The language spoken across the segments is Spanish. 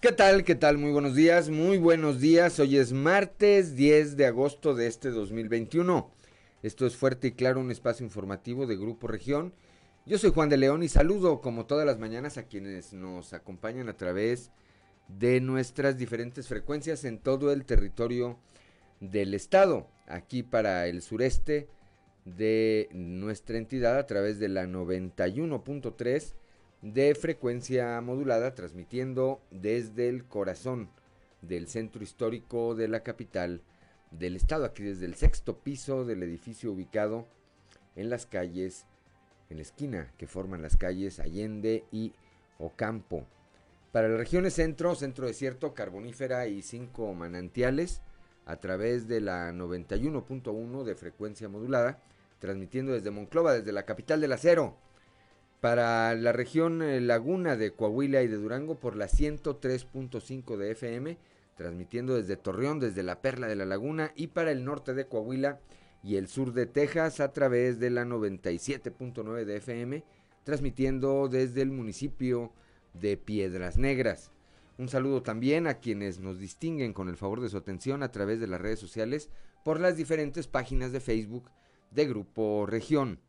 ¿Qué tal? ¿Qué tal? Muy buenos días, muy buenos días. Hoy es martes 10 de agosto de este 2021. Esto es Fuerte y Claro, un espacio informativo de Grupo Región. Yo soy Juan de León y saludo como todas las mañanas a quienes nos acompañan a través de nuestras diferentes frecuencias en todo el territorio del estado. Aquí para el sureste de nuestra entidad a través de la 91.3 de frecuencia modulada, transmitiendo desde el corazón del centro histórico de la capital del estado, aquí desde el sexto piso del edificio ubicado en las calles, en la esquina que forman las calles Allende y Ocampo. Para las regiones centro, centro desierto, carbonífera y cinco manantiales, a través de la 91.1 de frecuencia modulada, transmitiendo desde Monclova, desde la capital del acero para la región eh, Laguna de Coahuila y de Durango por la 103.5 de FM, transmitiendo desde Torreón, desde la Perla de la Laguna y para el norte de Coahuila y el sur de Texas a través de la 97.9 de FM, transmitiendo desde el municipio de Piedras Negras. Un saludo también a quienes nos distinguen con el favor de su atención a través de las redes sociales por las diferentes páginas de Facebook de Grupo Región.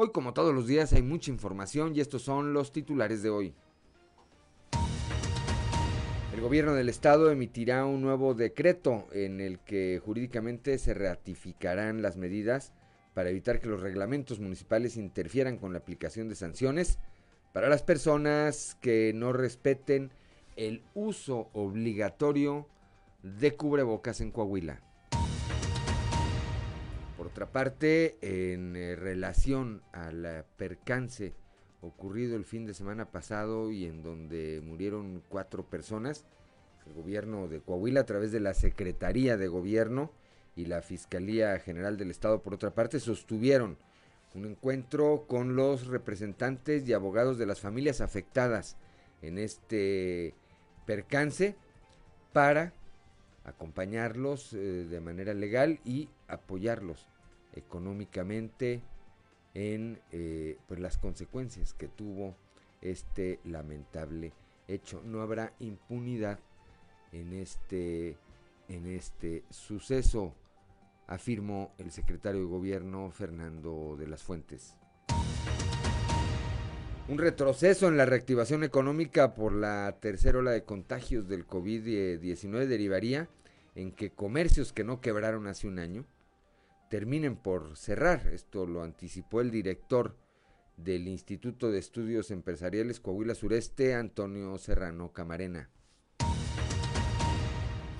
Hoy, como todos los días, hay mucha información y estos son los titulares de hoy. El gobierno del estado emitirá un nuevo decreto en el que jurídicamente se ratificarán las medidas para evitar que los reglamentos municipales interfieran con la aplicación de sanciones para las personas que no respeten el uso obligatorio de cubrebocas en Coahuila. Otra parte, en eh, relación al percance ocurrido el fin de semana pasado y en donde murieron cuatro personas, el gobierno de Coahuila a través de la Secretaría de Gobierno y la Fiscalía General del Estado, por otra parte, sostuvieron un encuentro con los representantes y abogados de las familias afectadas en este percance para acompañarlos eh, de manera legal y apoyarlos económicamente en eh, pues las consecuencias que tuvo este lamentable hecho. No habrá impunidad en este, en este suceso, afirmó el secretario de gobierno Fernando de las Fuentes. Un retroceso en la reactivación económica por la tercera ola de contagios del COVID-19 derivaría en que comercios que no quebraron hace un año terminen por cerrar. Esto lo anticipó el director del Instituto de Estudios Empresariales Coahuila Sureste, Antonio Serrano Camarena.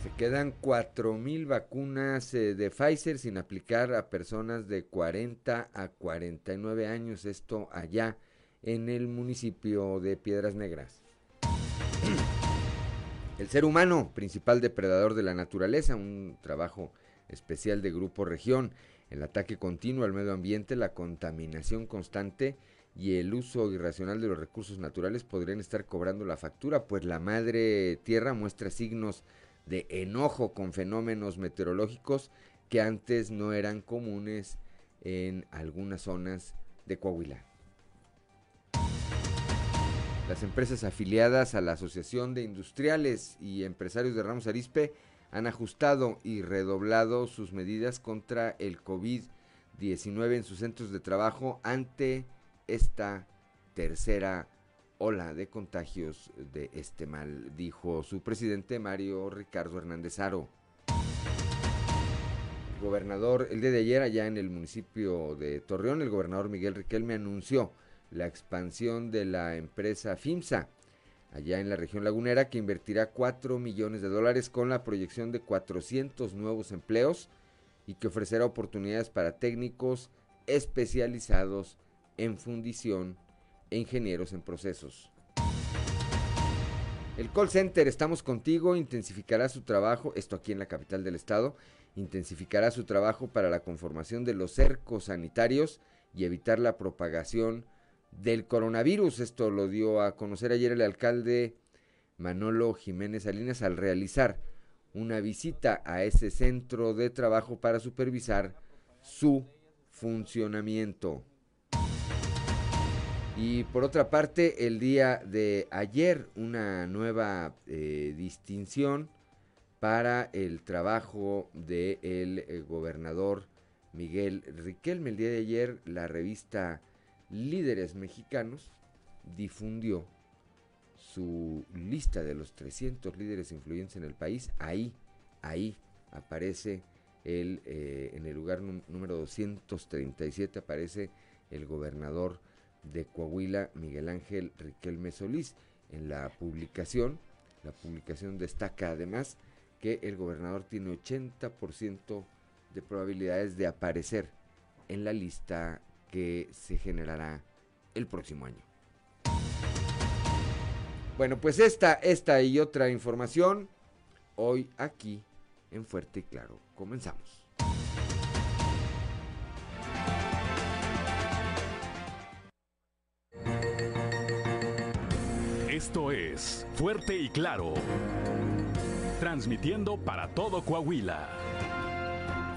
Se quedan 4.000 vacunas eh, de Pfizer sin aplicar a personas de 40 a 49 años, esto allá en el municipio de Piedras Negras. El ser humano, principal depredador de la naturaleza, un trabajo especial de Grupo Región, el ataque continuo al medio ambiente, la contaminación constante y el uso irracional de los recursos naturales podrían estar cobrando la factura, pues la madre tierra muestra signos de enojo con fenómenos meteorológicos que antes no eran comunes en algunas zonas de Coahuila. Las empresas afiliadas a la Asociación de Industriales y Empresarios de Ramos Arispe han ajustado y redoblado sus medidas contra el COVID-19 en sus centros de trabajo ante esta tercera ola de contagios de este mal, dijo su presidente Mario Ricardo Hernández Aro. El gobernador, el día de ayer allá en el municipio de Torreón, el gobernador Miguel Riquelme anunció la expansión de la empresa FIMSA allá en la región lagunera que invertirá 4 millones de dólares con la proyección de 400 nuevos empleos y que ofrecerá oportunidades para técnicos especializados en fundición e ingenieros en procesos. El call center Estamos contigo intensificará su trabajo, esto aquí en la capital del estado, intensificará su trabajo para la conformación de los cercos sanitarios y evitar la propagación del coronavirus. Esto lo dio a conocer ayer el alcalde Manolo Jiménez Salinas al realizar una visita a ese centro de trabajo para supervisar su funcionamiento. Y por otra parte, el día de ayer, una nueva eh, distinción para el trabajo del eh, gobernador Miguel Riquelme. El día de ayer, la revista Líderes Mexicanos difundió su lista de los 300 líderes influyentes en el país. Ahí, ahí aparece el, eh, en el lugar número 237 aparece el gobernador de Coahuila, Miguel Ángel Riquelme Solís. En la publicación, la publicación destaca además que el gobernador tiene 80% de probabilidades de aparecer en la lista que se generará el próximo año. Bueno, pues esta, esta y otra información hoy aquí en Fuerte y Claro. Comenzamos. Esto es Fuerte y Claro. Transmitiendo para todo Coahuila.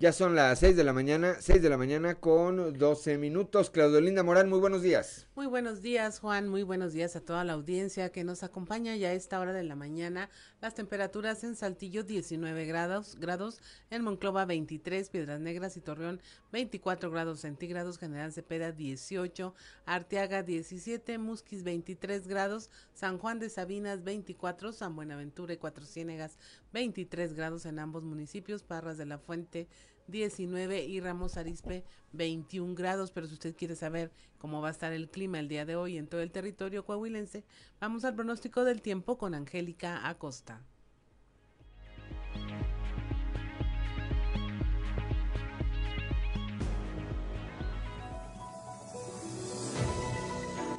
Ya son las 6 de la mañana, 6 de la mañana con 12 minutos. Claudio Linda Morán, muy buenos días. Muy buenos días, Juan. Muy buenos días a toda la audiencia que nos acompaña ya a esta hora de la mañana. Las temperaturas en Saltillo 19 grados, grados en Monclova 23, Piedras Negras y Torreón 24 grados centígrados, General Cepeda 18, Arteaga 17, Musquis 23 grados, San Juan de Sabinas 24, San Buenaventura y Cuatro Ciénegas 23 grados en ambos municipios, Parras de la Fuente 19 y Ramos Arispe 21 grados. Pero si usted quiere saber cómo va a estar el clima el día de hoy en todo el territorio coahuilense, vamos al pronóstico del tiempo con Angélica Acosta.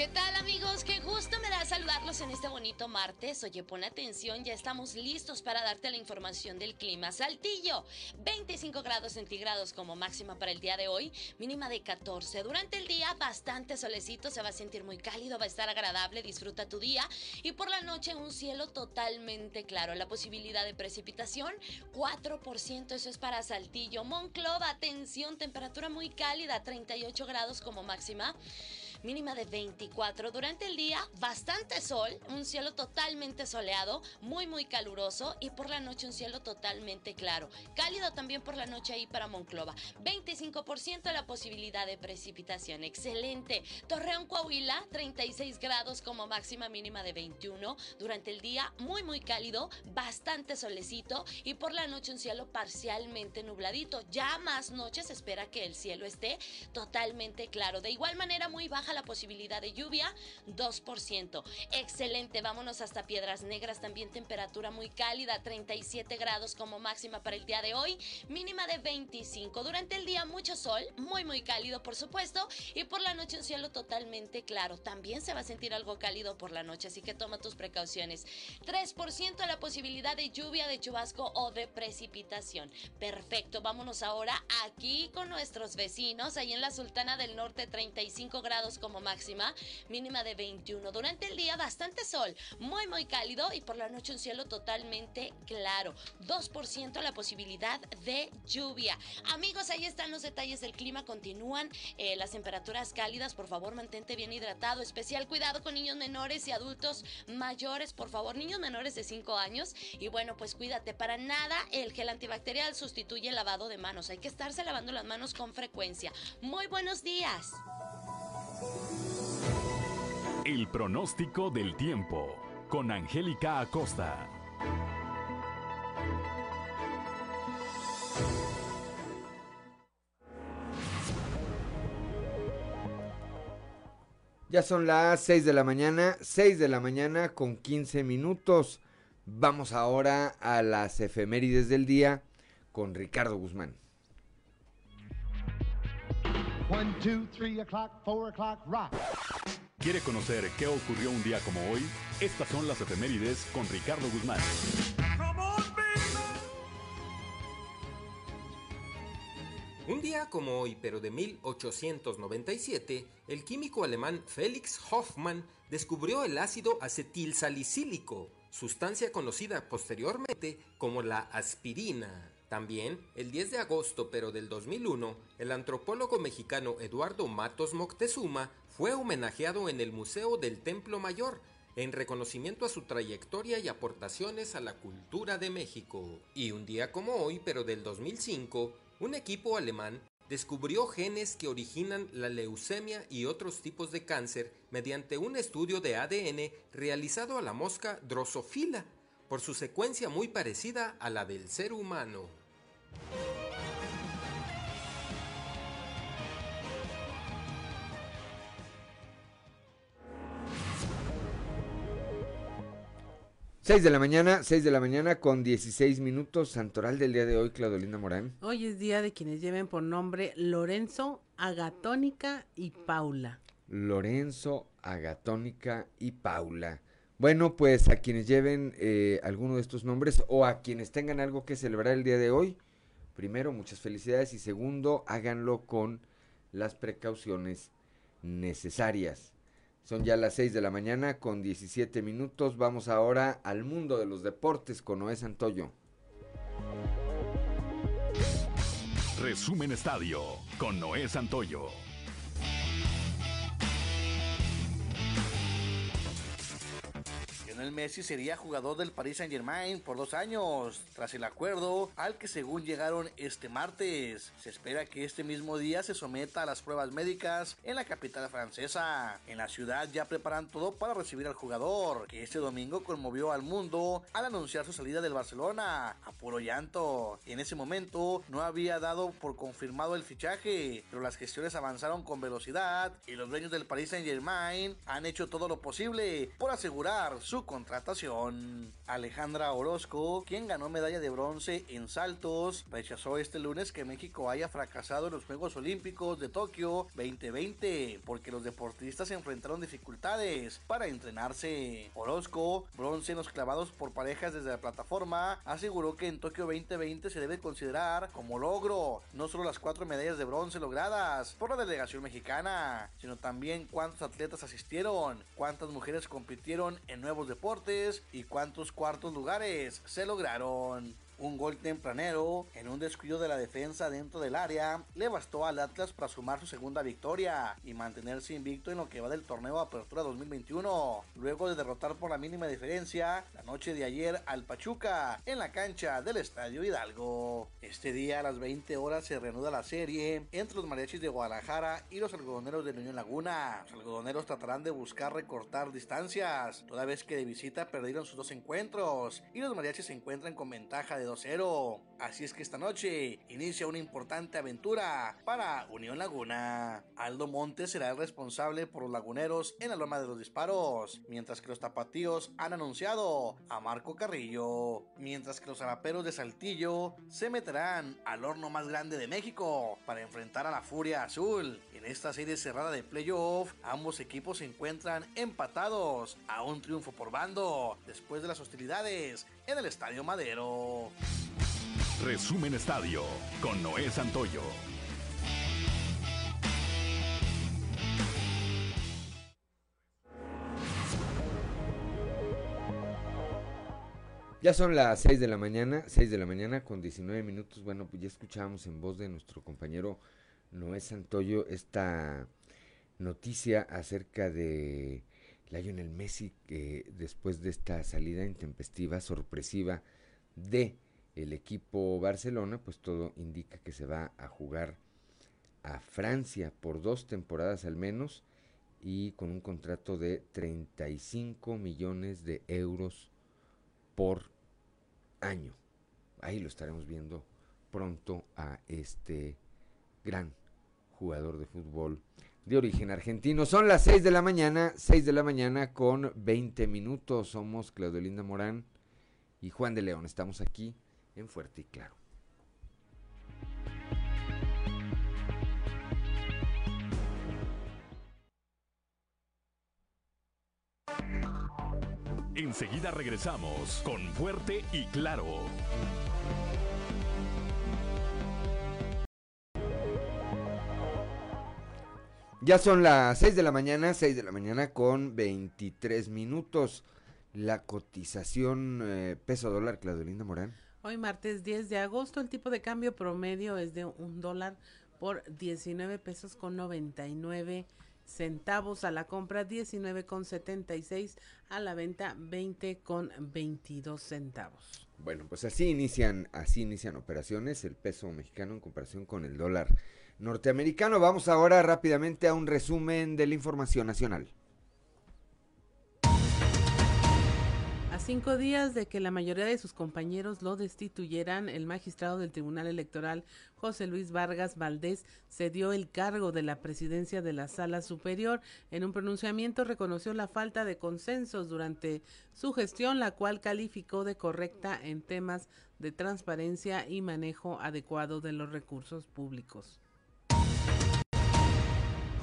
¿Qué tal amigos? Qué gusto me da saludarlos en este bonito martes. Oye, pon atención, ya estamos listos para darte la información del clima. Saltillo, 25 grados centígrados como máxima para el día de hoy, mínima de 14. Durante el día bastante solecito, se va a sentir muy cálido, va a estar agradable, disfruta tu día. Y por la noche un cielo totalmente claro. La posibilidad de precipitación, 4%, eso es para Saltillo. Monclova, atención, temperatura muy cálida, 38 grados como máxima mínima de 24. Durante el día, bastante sol, un cielo totalmente soleado, muy, muy caluroso y por la noche un cielo totalmente claro. Cálido también por la noche ahí para Monclova. 25% la posibilidad de precipitación. Excelente. Torreón, Coahuila, 36 grados como máxima mínima de 21. Durante el día, muy, muy cálido, bastante solecito y por la noche un cielo parcialmente nubladito. Ya más noches espera que el cielo esté totalmente claro. De igual manera, muy baja la posibilidad de lluvia, 2%. Excelente, vámonos hasta Piedras Negras, también temperatura muy cálida, 37 grados como máxima para el día de hoy, mínima de 25. Durante el día mucho sol, muy muy cálido por supuesto, y por la noche un cielo totalmente claro. También se va a sentir algo cálido por la noche, así que toma tus precauciones. 3% la posibilidad de lluvia, de chubasco o de precipitación. Perfecto, vámonos ahora aquí con nuestros vecinos, ahí en la Sultana del Norte, 35 grados como máxima, mínima de 21. Durante el día bastante sol, muy muy cálido y por la noche un cielo totalmente claro. 2% la posibilidad de lluvia. Amigos, ahí están los detalles del clima, continúan eh, las temperaturas cálidas, por favor mantente bien hidratado, especial cuidado con niños menores y adultos mayores, por favor, niños menores de 5 años y bueno, pues cuídate, para nada el gel antibacterial sustituye el lavado de manos, hay que estarse lavando las manos con frecuencia. Muy buenos días. El pronóstico del tiempo con Angélica Acosta. Ya son las 6 de la mañana, 6 de la mañana con 15 minutos. Vamos ahora a las efemérides del día con Ricardo Guzmán. One, two, three o'clock, four o'clock, rock. ¿Quiere conocer qué ocurrió un día como hoy? Estas son las efemérides con Ricardo Guzmán. Un día como hoy, pero de 1897, el químico alemán Felix Hoffmann descubrió el ácido acetilsalicílico, sustancia conocida posteriormente como la aspirina. También, el 10 de agosto pero del 2001, el antropólogo mexicano Eduardo Matos Moctezuma fue homenajeado en el Museo del Templo Mayor en reconocimiento a su trayectoria y aportaciones a la cultura de México. Y un día como hoy, pero del 2005, un equipo alemán descubrió genes que originan la leucemia y otros tipos de cáncer mediante un estudio de ADN realizado a la mosca Drosophila, por su secuencia muy parecida a la del ser humano. 6 de la mañana, 6 de la mañana con 16 minutos, santoral del día de hoy, Claudolinda Morán. Hoy es día de quienes lleven por nombre Lorenzo, Agatónica y Paula. Lorenzo, Agatónica y Paula. Bueno, pues a quienes lleven eh, alguno de estos nombres o a quienes tengan algo que celebrar el día de hoy, primero, muchas felicidades y segundo, háganlo con las precauciones necesarias. Son ya las 6 de la mañana con 17 minutos. Vamos ahora al mundo de los deportes con Noé Santoyo. Resumen Estadio con Noé Santoyo. Messi sería jugador del Paris Saint Germain por dos años, tras el acuerdo al que según llegaron este martes. Se espera que este mismo día se someta a las pruebas médicas en la capital francesa. En la ciudad ya preparan todo para recibir al jugador, que este domingo conmovió al mundo al anunciar su salida del Barcelona, a puro llanto. En ese momento no había dado por confirmado el fichaje, pero las gestiones avanzaron con velocidad y los dueños del Paris Saint Germain han hecho todo lo posible por asegurar su contratación. Alejandra Orozco, quien ganó medalla de bronce en saltos, rechazó este lunes que México haya fracasado en los Juegos Olímpicos de Tokio 2020 porque los deportistas enfrentaron dificultades para entrenarse. Orozco, bronce en los clavados por parejas desde la plataforma, aseguró que en Tokio 2020 se debe considerar como logro no solo las cuatro medallas de bronce logradas por la delegación mexicana, sino también cuántos atletas asistieron, cuántas mujeres compitieron en nuevos deportes y cuántos cuartos lugares se lograron. Un gol tempranero en un descuido de la defensa dentro del área le bastó al Atlas para sumar su segunda victoria y mantenerse invicto en lo que va del torneo Apertura 2021, luego de derrotar por la mínima diferencia la noche de ayer al Pachuca en la cancha del Estadio Hidalgo. Este día a las 20 horas se reanuda la serie entre los mariachis de Guadalajara y los algodoneros de Unión Laguna. Los algodoneros tratarán de buscar recortar distancias, toda vez que de visita perdieron sus dos encuentros y los mariachis se encuentran con ventaja de 2-0. Así es que esta noche inicia una importante aventura para Unión Laguna. Aldo Montes será el responsable por los laguneros en la loma de los disparos, mientras que los tapatíos han anunciado a Marco Carrillo, mientras que los araperos de Saltillo se meterán al horno más grande de México para enfrentar a la Furia Azul. En esta serie cerrada de playoff, ambos equipos se encuentran empatados a un triunfo por bando después de las hostilidades en el Estadio Madero. Resumen Estadio con Noé Santoyo. Ya son las 6 de la mañana, 6 de la mañana con 19 minutos. Bueno, pues ya escuchábamos en voz de nuestro compañero Noé Santoyo esta noticia acerca de Lionel Messi que después de esta salida intempestiva, sorpresiva de el equipo Barcelona, pues todo indica que se va a jugar a Francia por dos temporadas al menos y con un contrato de 35 millones de euros por año. Ahí lo estaremos viendo pronto a este gran jugador de fútbol de origen argentino. Son las 6 de la mañana, 6 de la mañana con 20 minutos. Somos Claudio Linda Morán y Juan de León. Estamos aquí en Fuerte y Claro. Enseguida regresamos con Fuerte y Claro. Ya son las 6 de la mañana, 6 de la mañana con 23 minutos. La cotización eh, peso dólar, Claudelinda Morán. Hoy martes 10 de agosto el tipo de cambio promedio es de un dólar por 19 pesos con 99 centavos a la compra, 19 con 76 a la venta, 20 con 22 centavos. Bueno, pues así inician, así inician operaciones el peso mexicano en comparación con el dólar norteamericano. Vamos ahora rápidamente a un resumen de la información nacional. cinco días de que la mayoría de sus compañeros lo destituyeran, el magistrado del Tribunal Electoral, José Luis Vargas Valdés, cedió el cargo de la presidencia de la Sala Superior. En un pronunciamiento reconoció la falta de consensos durante su gestión, la cual calificó de correcta en temas de transparencia y manejo adecuado de los recursos públicos.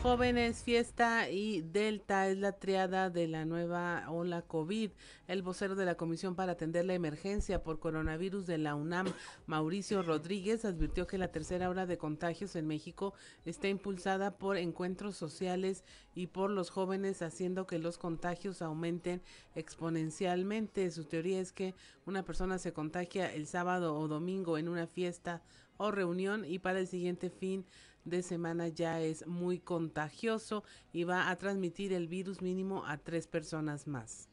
Jóvenes, fiesta y Delta es la triada de la nueva ola COVID. El vocero de la Comisión para atender la emergencia por coronavirus de la UNAM, Mauricio Rodríguez, advirtió que la tercera hora de contagios en México está impulsada por encuentros sociales y por los jóvenes, haciendo que los contagios aumenten exponencialmente. Su teoría es que una persona se contagia el sábado o domingo en una fiesta o reunión y para el siguiente fin de semana ya es muy contagioso y va a transmitir el virus mínimo a tres personas más.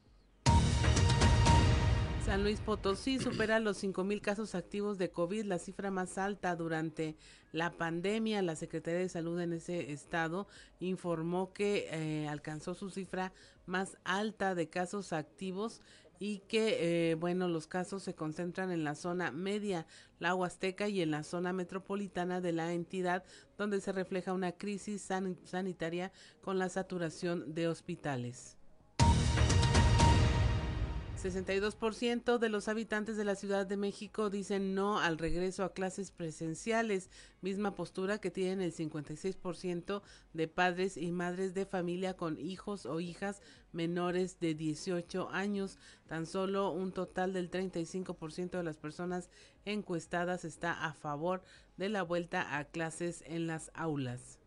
San Luis Potosí supera los 5.000 casos activos de COVID, la cifra más alta durante la pandemia. La Secretaría de Salud en ese estado informó que eh, alcanzó su cifra más alta de casos activos y que, eh, bueno, los casos se concentran en la zona media, la Huasteca y en la zona metropolitana de la entidad, donde se refleja una crisis sanitaria con la saturación de hospitales. 62% de los habitantes de la Ciudad de México dicen no al regreso a clases presenciales, misma postura que tienen el 56% de padres y madres de familia con hijos o hijas menores de 18 años. Tan solo un total del 35% de las personas encuestadas está a favor de la vuelta a clases en las aulas.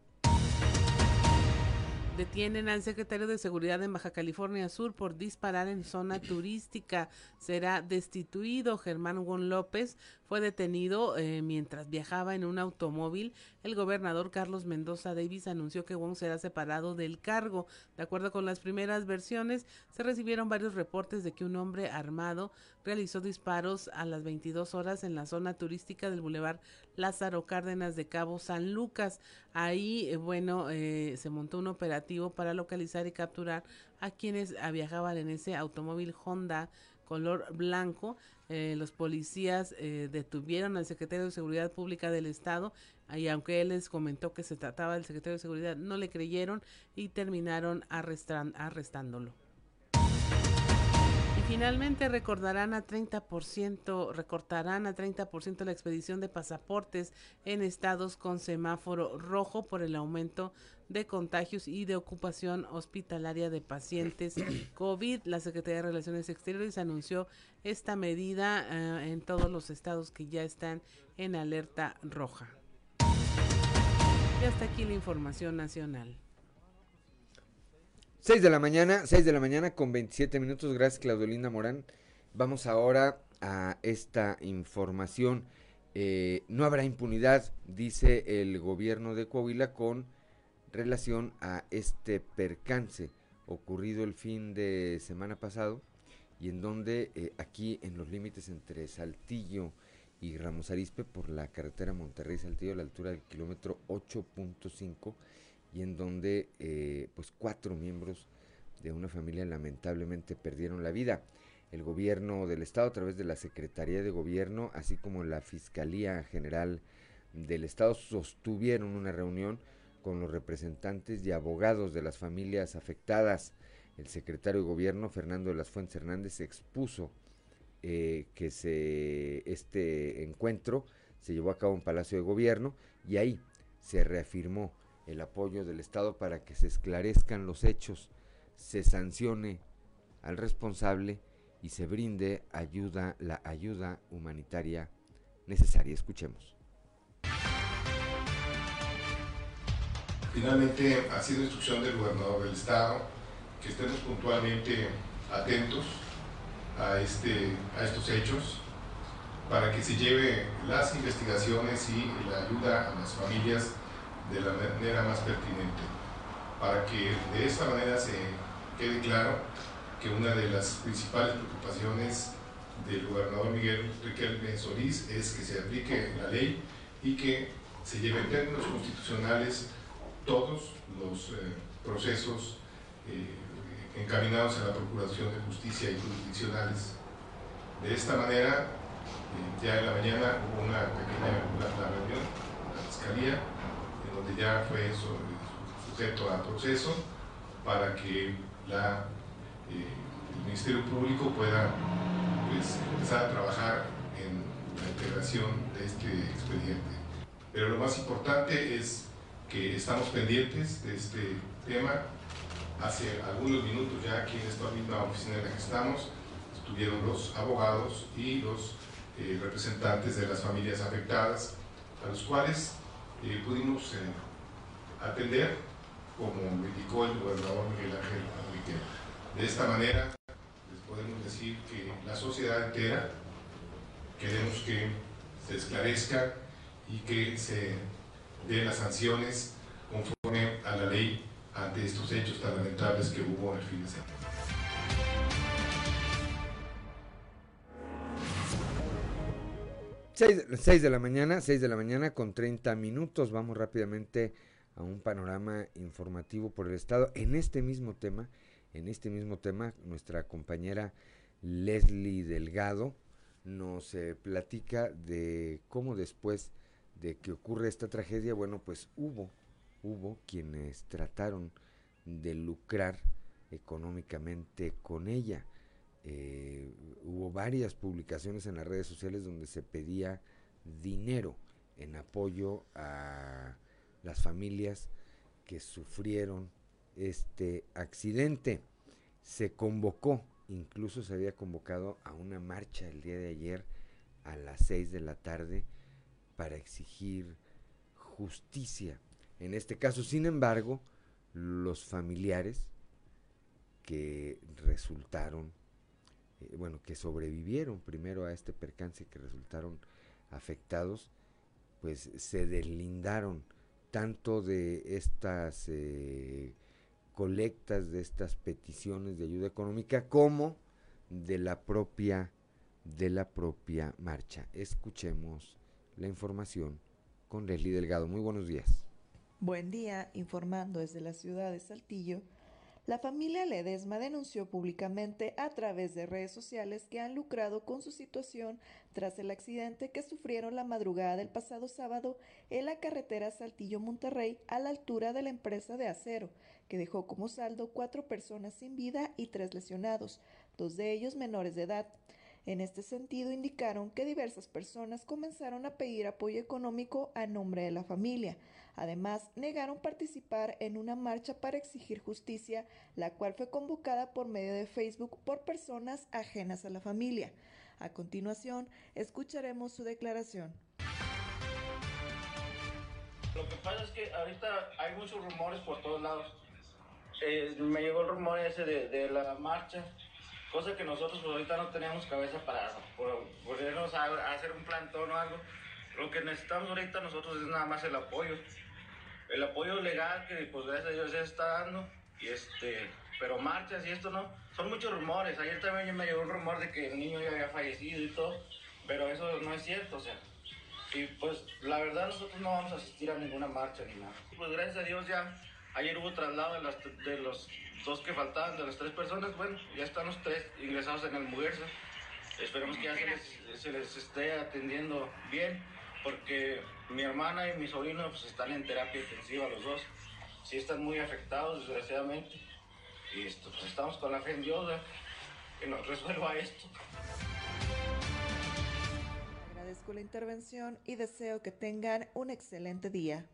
Detienen al secretario de Seguridad en Baja California Sur por disparar en zona turística. Será destituido. Germán Juan López fue detenido eh, mientras viajaba en un automóvil. El gobernador Carlos Mendoza Davis anunció que Wong será separado del cargo. De acuerdo con las primeras versiones, se recibieron varios reportes de que un hombre armado realizó disparos a las 22 horas en la zona turística del Boulevard Lázaro Cárdenas de Cabo San Lucas. Ahí, eh, bueno, eh, se montó un operativo para localizar y capturar a quienes viajaban en ese automóvil Honda color blanco. Eh, los policías detuvieron al secretario de Seguridad Pública del Estado y aunque él les comentó que se trataba del secretario de Seguridad, no le creyeron y terminaron arrestándolo. Finalmente recordarán a 30%, recortarán a 30% la expedición de pasaportes en estados con semáforo rojo por el aumento de contagios y de ocupación hospitalaria de pacientes COVID. La Secretaría de Relaciones Exteriores anunció esta medida eh, en todos los estados que ya están en alerta roja. Y hasta aquí la información nacional. 6 de la mañana, 6 de la mañana con 27 minutos. Gracias, Claudelina Morán. Vamos ahora a esta información. Eh, no habrá impunidad, dice el gobierno de Coahuila con relación a este percance ocurrido el fin de semana pasado y en donde eh, aquí en los límites entre Saltillo y Ramos Arispe por la carretera Monterrey-Saltillo a la altura del kilómetro 8.5 y en donde eh, pues cuatro miembros de una familia lamentablemente perdieron la vida. El gobierno del estado a través de la Secretaría de Gobierno, así como la Fiscalía General del Estado, sostuvieron una reunión con los representantes y abogados de las familias afectadas. El secretario de Gobierno, Fernando de las Fuentes Hernández, expuso eh, que se, este encuentro se llevó a cabo en Palacio de Gobierno y ahí se reafirmó el apoyo del Estado para que se esclarezcan los hechos, se sancione al responsable y se brinde ayuda, la ayuda humanitaria necesaria. Escuchemos. Finalmente, ha sido instrucción del gobernador del estado que estemos puntualmente atentos a, este, a estos hechos para que se lleve las investigaciones y la ayuda a las familias de la manera más pertinente, para que de esta manera se quede claro que una de las principales preocupaciones del gobernador Miguel Riquelme Solís es que se aplique la ley y que se lleve en términos constitucionales todos los eh, procesos eh, encaminados a la Procuración de Justicia y jurisdiccionales. De esta manera, eh, ya en la mañana hubo una pequeña reunión con la Fiscalía, en donde ya fue sujeto a proceso para que la, el Ministerio Público pueda pues, empezar a trabajar en la integración de este expediente. Pero lo más importante es que estamos pendientes de este tema. Hace algunos minutos ya aquí en esta misma oficina en la que estamos estuvieron los abogados y los eh, representantes de las familias afectadas, a los cuales eh, pudimos eh, atender, como indicó el gobernador Miguel Ángel Enrique. De esta manera, les podemos decir que la sociedad entera queremos que se esclarezca y que se de las sanciones conforme a la ley ante estos hechos tan lamentables que hubo en el fin de semana. Seis, de la mañana, 6 de la mañana con 30 minutos. Vamos rápidamente a un panorama informativo por el Estado. En este mismo tema, en este mismo tema, nuestra compañera Leslie Delgado nos eh, platica de cómo después de que ocurre esta tragedia, bueno, pues hubo, hubo quienes trataron de lucrar económicamente con ella. Eh, hubo varias publicaciones en las redes sociales donde se pedía dinero en apoyo a las familias que sufrieron este accidente. Se convocó, incluso se había convocado a una marcha el día de ayer a las 6 de la tarde para exigir justicia. En este caso, sin embargo, los familiares que resultaron, eh, bueno, que sobrevivieron primero a este percance, que resultaron afectados, pues se deslindaron tanto de estas eh, colectas, de estas peticiones de ayuda económica, como de la propia, de la propia marcha. Escuchemos la información con Leslie Delgado. Muy buenos días. Buen día, informando desde la ciudad de Saltillo. La familia Ledesma denunció públicamente a través de redes sociales que han lucrado con su situación tras el accidente que sufrieron la madrugada del pasado sábado en la carretera Saltillo-Monterrey a la altura de la empresa de acero, que dejó como saldo cuatro personas sin vida y tres lesionados, dos de ellos menores de edad. En este sentido, indicaron que diversas personas comenzaron a pedir apoyo económico a nombre de la familia. Además, negaron participar en una marcha para exigir justicia, la cual fue convocada por medio de Facebook por personas ajenas a la familia. A continuación, escucharemos su declaración. Lo que pasa es que ahorita hay muchos rumores por todos lados. Eh, me llegó el rumor ese de, de la marcha cosa que nosotros pues, ahorita no tenemos cabeza para ponernos a, hacer un plantón o algo. Lo que necesitamos ahorita nosotros es nada más el apoyo. El apoyo legal que pues gracias a Dios se está dando. Y este, pero marchas y esto no. Son muchos rumores. Ayer también me llegó un rumor de que el niño ya había fallecido y todo. Pero eso no es cierto, o sea. Y pues la verdad nosotros no vamos a asistir a ninguna marcha ni nada. Pues gracias a Dios ya ayer hubo traslado de, las, los dos que faltaban de las tres personas, bueno, ya están los tres ingresados en el Muguerza. Esperemos que ya se les, esté atendiendo bien, porque mi hermana y mi sobrino pues, están en terapia intensiva los dos. Sí están muy afectados, desgraciadamente. Y pues estamos con la fe en Dios, que nos resuelva esto. Agradezco la intervención y deseo que tengan un excelente día.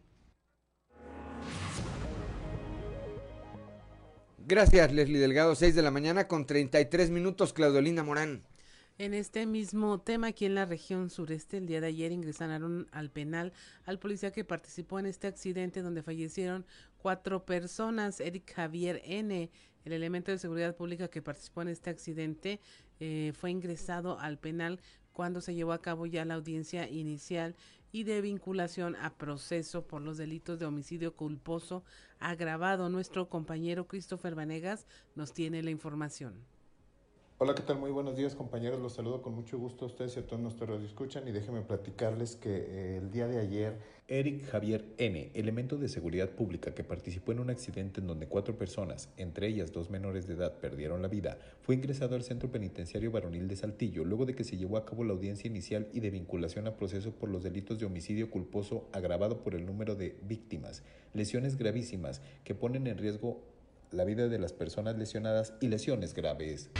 Gracias, Leslie Delgado. 6 de la mañana con 33 minutos, Claudelina Morán. En este mismo tema, aquí en la región sureste, el día de ayer ingresaron al penal al policía que participó en este accidente donde fallecieron cuatro personas. Eric Javier N., el elemento de seguridad pública que participó en este accidente, eh, fue ingresado al penal cuando se llevó a cabo ya la audiencia inicial y de vinculación a proceso por los delitos de homicidio culposo agravado. Nuestro compañero Christopher Vanegas nos tiene la información. Hola, ¿qué tal? Muy buenos días, compañeros. Los saludo con mucho gusto a ustedes y a todos nuestros escuchan y déjenme platicarles que eh, el día de ayer Eric Javier N., elemento de seguridad pública que participó en un accidente en donde cuatro personas, entre ellas dos menores de edad, perdieron la vida, fue ingresado al Centro Penitenciario Varonil de Saltillo luego de que se llevó a cabo la audiencia inicial y de vinculación a proceso por los delitos de homicidio culposo agravado por el número de víctimas, lesiones gravísimas que ponen en riesgo la vida de las personas lesionadas y lesiones graves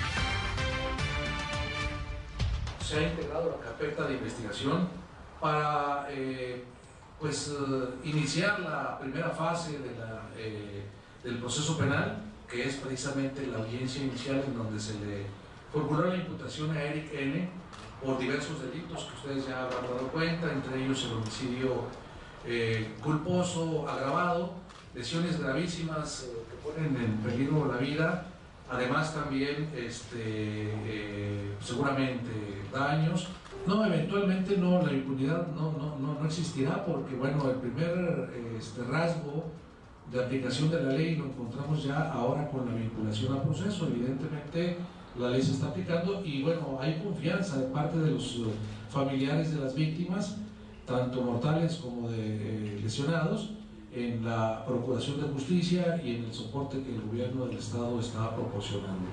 se ha integrado la carpeta de investigación para eh, pues, eh, iniciar la primera fase eh, del proceso penal, que es precisamente la audiencia inicial en donde se le formuló la imputación a Eric N. por diversos delitos que ustedes ya habrán dado cuenta, entre ellos el homicidio culposo agravado, lesiones gravísimas que ponen en peligro la vida Además también este, eh, seguramente daños. No, eventualmente no, la impunidad no, no, no, existirá porque bueno, el primer este, rasgo de aplicación de la ley lo encontramos ya ahora con la vinculación al proceso. Evidentemente la ley se está aplicando y bueno, hay confianza de parte de los eh, familiares de las víctimas, tanto mortales como de eh, lesionados, en la Procuración de Justicia y en el soporte que el gobierno del Estado está proporcionando.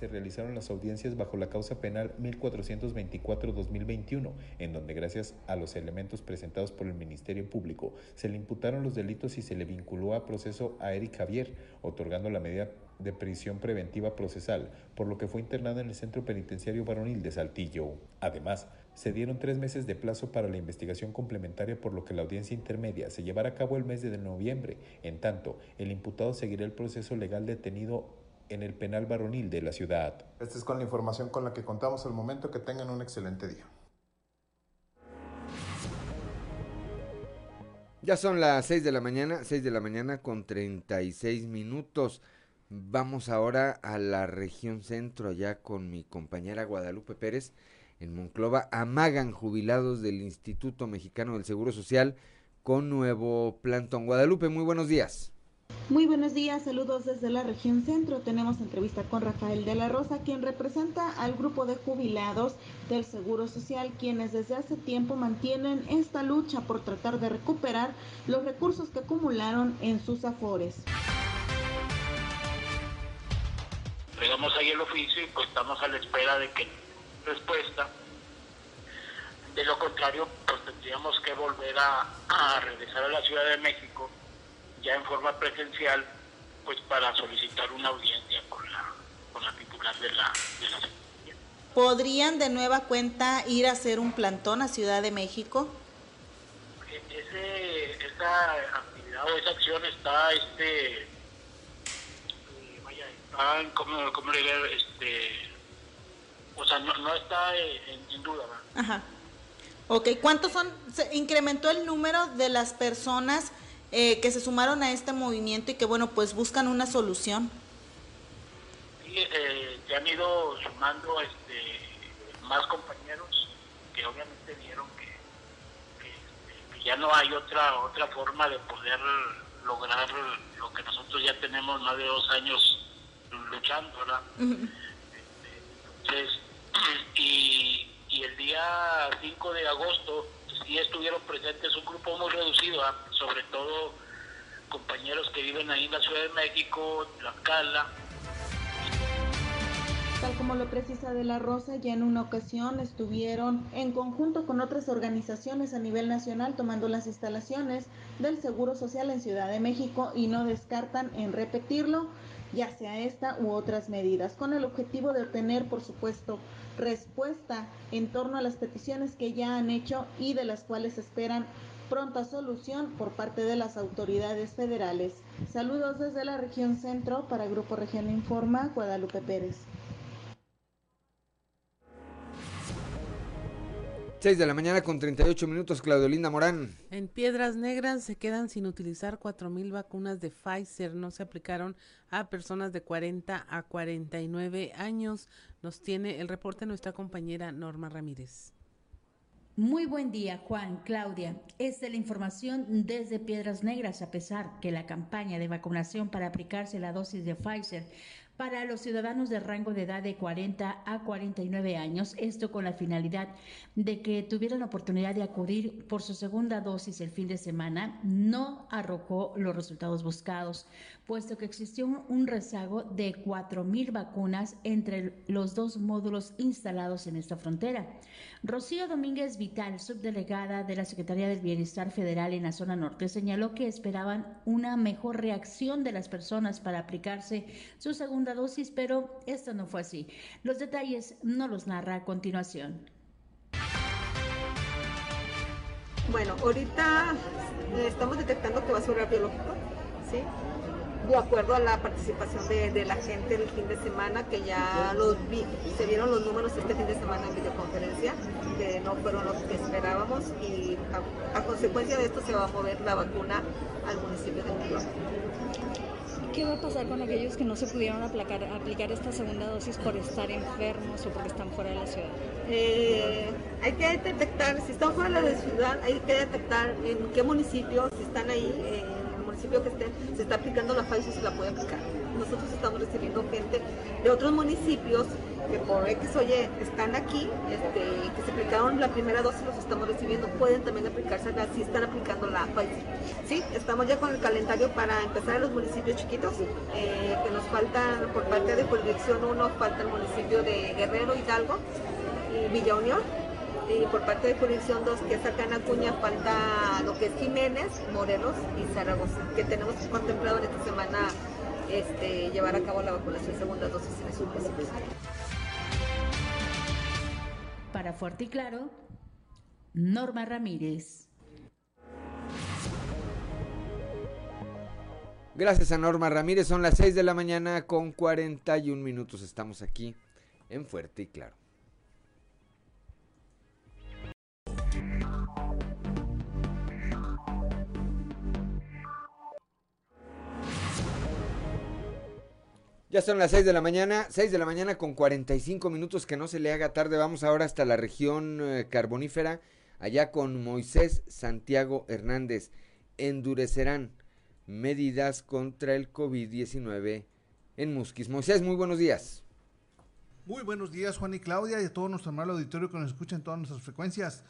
se realizaron las audiencias bajo la causa penal 1424-2021, en donde gracias a los elementos presentados por el Ministerio Público se le imputaron los delitos y se le vinculó a proceso a Eric Javier, otorgando la medida de prisión preventiva procesal, por lo que fue internado en el Centro Penitenciario Varonil de Saltillo. Además, se dieron tres meses de plazo para la investigación complementaria, por lo que la audiencia intermedia se llevará a cabo el mes de noviembre. En tanto, el imputado seguirá el proceso legal detenido en el penal varonil de la ciudad. Esta es con la información con la que contamos al momento. Que tengan un excelente día. Ya son las 6 de la mañana, 6 de la mañana con 36 minutos. Vamos ahora a la región centro, allá con mi compañera Guadalupe Pérez en Monclova amagan jubilados del Instituto Mexicano del Seguro Social con nuevo plantón. Guadalupe, muy buenos días. Muy buenos días, saludos desde la región centro. Tenemos entrevista con Rafael de la Rosa, quien representa al grupo de jubilados del Seguro Social, quienes desde hace tiempo mantienen esta lucha por tratar de recuperar los recursos que acumularon en sus afores. Llegamos ahí el oficio y pues estamos a la espera de que respuesta. De lo contrario, pues tendríamos que volver a, regresar a la Ciudad de México ya en forma presencial, pues para solicitar una audiencia con la, con la titular de la, de la ¿Podrían de nueva cuenta ir a hacer un plantón a Ciudad de México? E, ese, esa actividad o esa acción está, este, eh, vaya, está, como, como le este, o sea, no, no está en, duda. Ajá. Ok, ¿cuántos son? Se incrementó el número de las personas eh, que se sumaron a este movimiento y que, bueno, pues buscan una solución. Sí, eh, se han ido sumando este, más compañeros que obviamente vieron que, que, ya no hay otra otra forma de poder lograr lo que nosotros ya tenemos más de dos años luchando, ¿verdad? entonces, y, el día 5 de agosto sí estuvieron presentes un grupo muy reducido, ¿ah? sobre todo compañeros que viven ahí en la Ciudad de México, Tlaxcala. Tal como lo precisa de la Rosa, ya en una ocasión estuvieron en conjunto con otras organizaciones a nivel nacional tomando las instalaciones del Seguro Social en Ciudad de México y no descartan en repetirlo, ya sea esta u otras medidas, con el objetivo de obtener, por supuesto, respuesta en torno a las peticiones que ya han hecho y de las cuales esperan pronta solución por parte de las autoridades federales. Saludos desde la región centro para Grupo Región Informa, Guadalupe Pérez. 6 de la mañana con 38 minutos, Claudio Linda Morán. En Piedras Negras se quedan sin utilizar 4.000 vacunas de Pfizer. No se aplicaron a personas de 40 a 49 años. Nos tiene el reporte nuestra compañera Norma Ramírez. Muy buen día, Juan, Claudia. Esta es la información desde Piedras Negras, a pesar que la campaña de vacunación para aplicarse la dosis de Pfizer para los ciudadanos de rango de edad de 40 a 49 años, esto con la finalidad de que tuvieran la oportunidad de acudir por su segunda dosis el fin de semana, no arrojó los resultados buscados, puesto que existió un rezago de 4.000 vacunas entre los dos módulos instalados en esta frontera. Rocío Domínguez Vital, subdelegada de la Secretaría del Bienestar Federal en la zona norte, señaló que esperaban una mejor reacción de las personas para aplicarse su segunda dosis, pero esto no fue así. Los detalles no los narra a continuación. Bueno, ahorita estamos detectando que va a ser biológico, ¿sí? de acuerdo a la participación de, la gente el fin de semana, que ya los se vieron los números este fin de semana en videoconferencia, que no fueron los que esperábamos y a, consecuencia de esto se va a mover la vacuna al municipio de Nueva ¿Qué va a pasar con aquellos que no se pudieron aplicar, esta segunda dosis por estar enfermos o porque están fuera de la ciudad? Eh, hay que detectar, si están fuera de la ciudad, hay que detectar en qué municipios, si están ahí. Eh, municipio que esté, se está aplicando la Pfizer, se la puede aplicar. Nosotros estamos recibiendo gente de otros municipios que por X oye están aquí, este, que se aplicaron la primera dosis, los estamos recibiendo, pueden también aplicarse acá si están aplicando la Pfizer. Sí, estamos ya con el calendario para empezar en los municipios chiquitos, eh, que nos faltan por parte de jurisdicción 1, falta el municipio de Guerrero, Hidalgo y Villa Unión y por parte de jurisdicción 2, que es acá en Acuña, falta lo que es Jiménez, Morelos y Zaragoza, que tenemos contemplado en esta semana este, llevar a cabo la vacunación segunda dosis en esos municipios. Para Fuerte y Claro, Norma Ramírez. Gracias a Norma Ramírez, son las 6 de la mañana con 41 minutos. Estamos aquí en Fuerte y Claro. Ya son las 6 de la mañana, 6 de la mañana con 45 minutos, que no se le haga tarde. Vamos ahora hasta la región eh, carbonífera, allá con Moisés Santiago Hernández. Endurecerán medidas contra el COVID-19 en Musquis. Moisés, muy buenos días. Muy buenos días, Juan y Claudia, y a todo nuestro amable auditorio que nos escucha en todas nuestras frecuencias.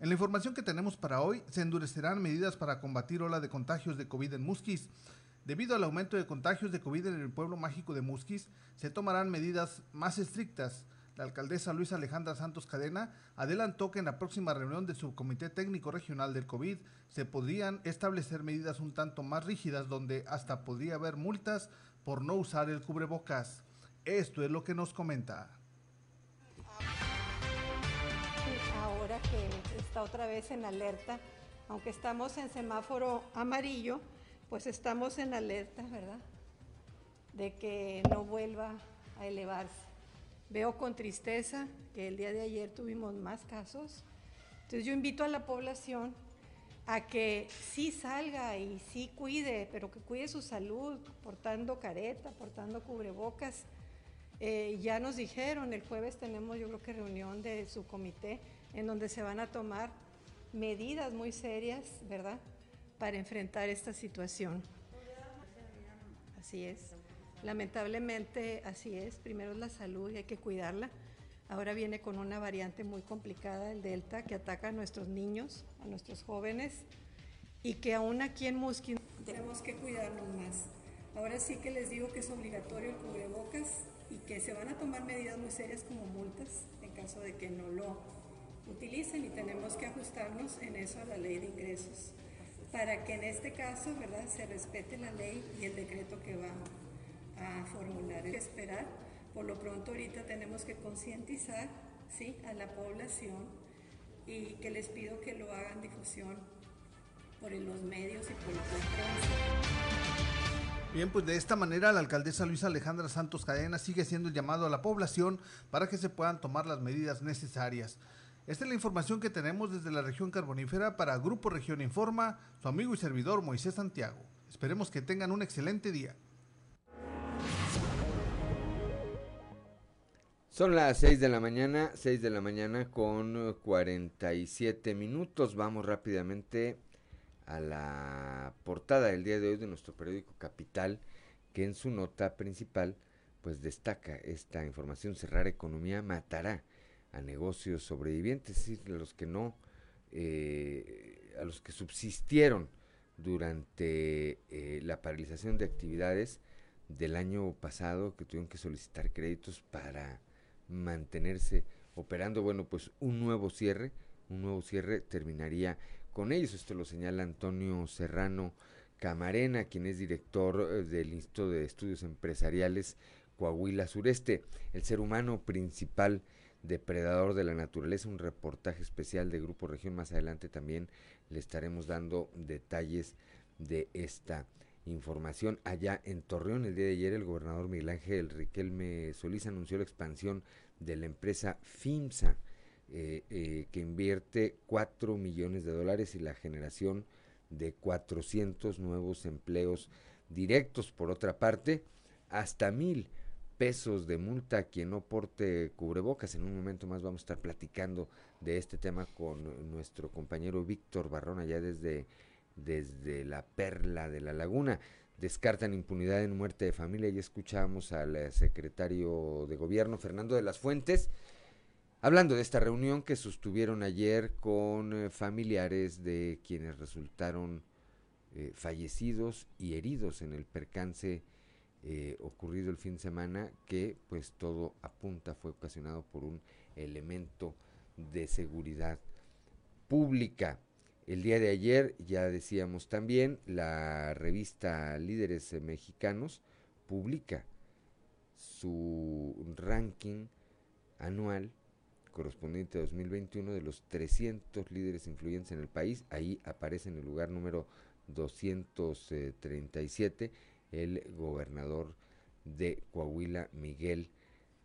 En la información que tenemos para hoy, se endurecerán medidas para combatir ola de contagios de COVID en Musquis. Debido al aumento de contagios de COVID en el pueblo mágico de Musquis, se tomarán medidas más estrictas. La alcaldesa Luisa Alejandra Santos Cadena adelantó que en la próxima reunión del Subcomité Técnico Regional del COVID se podrían establecer medidas un tanto más rígidas donde hasta podría haber multas por no usar el cubrebocas. Esto es lo que nos comenta. Ahora que está otra vez en alerta, aunque estamos en semáforo amarillo, pues estamos en alerta, ¿verdad? De que no vuelva a elevarse. Veo con tristeza que el día de ayer tuvimos más casos. Entonces yo invito a la población a que sí salga y sí cuide, pero que cuide su salud, portando careta, portando cubrebocas. Eh, ya nos dijeron, el jueves tenemos yo creo que reunión de su comité en donde se van a tomar medidas muy serias, ¿verdad? Para enfrentar esta situación. Así es. Lamentablemente así es. Primero es la salud y hay que cuidarla. Ahora viene con una variante muy complicada, el Delta, que ataca a nuestros niños, a nuestros jóvenes y que aún aquí en Musquin tenemos que cuidarnos más. Ahora sí que les digo que es obligatorio el cubrebocas y que se van a tomar medidas muy serias como multas en caso de que no lo utilicen y tenemos que ajustarnos en eso a la ley de ingresos para que en este caso, ¿verdad?, se respete la ley y el decreto que va a formular. Hay que esperar, por lo pronto ahorita tenemos que concientizar, ¿sí?, a la población y que les pido que lo hagan difusión por los medios y por la prensa. Bien, pues de esta manera la alcaldesa Luisa Alejandra Santos Cadena sigue haciendo el llamado a la población para que se puedan tomar las medidas necesarias. Esta es la información que tenemos desde la región carbonífera para Grupo Región Informa, su amigo y servidor Moisés Santiago. Esperemos que tengan un excelente día. Son las 6 de la mañana, 6 de la mañana con 47 minutos. Vamos rápidamente a la portada del día de hoy de nuestro periódico Capital, que en su nota principal pues destaca esta información, cerrar economía matará a negocios sobrevivientes, es decir, los que no, eh, a los que subsistieron durante eh, la paralización de actividades del año pasado, que tuvieron que solicitar créditos para mantenerse operando. Bueno, pues un nuevo cierre, un nuevo cierre terminaría con ellos. Esto lo señala Antonio Serrano Camarena, quien es director eh, del Instituto de Estudios Empresariales Coahuila Sureste. El ser humano principal depredador de la naturaleza, un reportaje especial de Grupo Región. Más adelante también le estaremos dando detalles de esta información. Allá en Torreón, el día de ayer, el gobernador Miguel Ángel Riquelme Solís anunció la expansión de la empresa FIMSA, eh, eh, que invierte 4 millones de dólares y la generación de 400 nuevos empleos directos. Por otra parte, hasta mil pesos de multa a quien no porte cubrebocas. En un momento más vamos a estar platicando de este tema con nuestro compañero Víctor Barrón allá desde, desde la perla de la laguna. Descartan impunidad en muerte de familia. Ya escuchamos al eh, secretario de gobierno Fernando de las Fuentes hablando de esta reunión que sostuvieron ayer con eh, familiares de quienes resultaron eh, fallecidos y heridos en el percance eh, ocurrido el fin de semana que pues todo apunta fue ocasionado por un elemento de seguridad pública. El día de ayer, ya decíamos también, la revista Líderes Mexicanos publica su ranking anual correspondiente a 2021 de los 300 líderes influyentes en el país. Ahí aparece en el lugar número 237 el gobernador de Coahuila, Miguel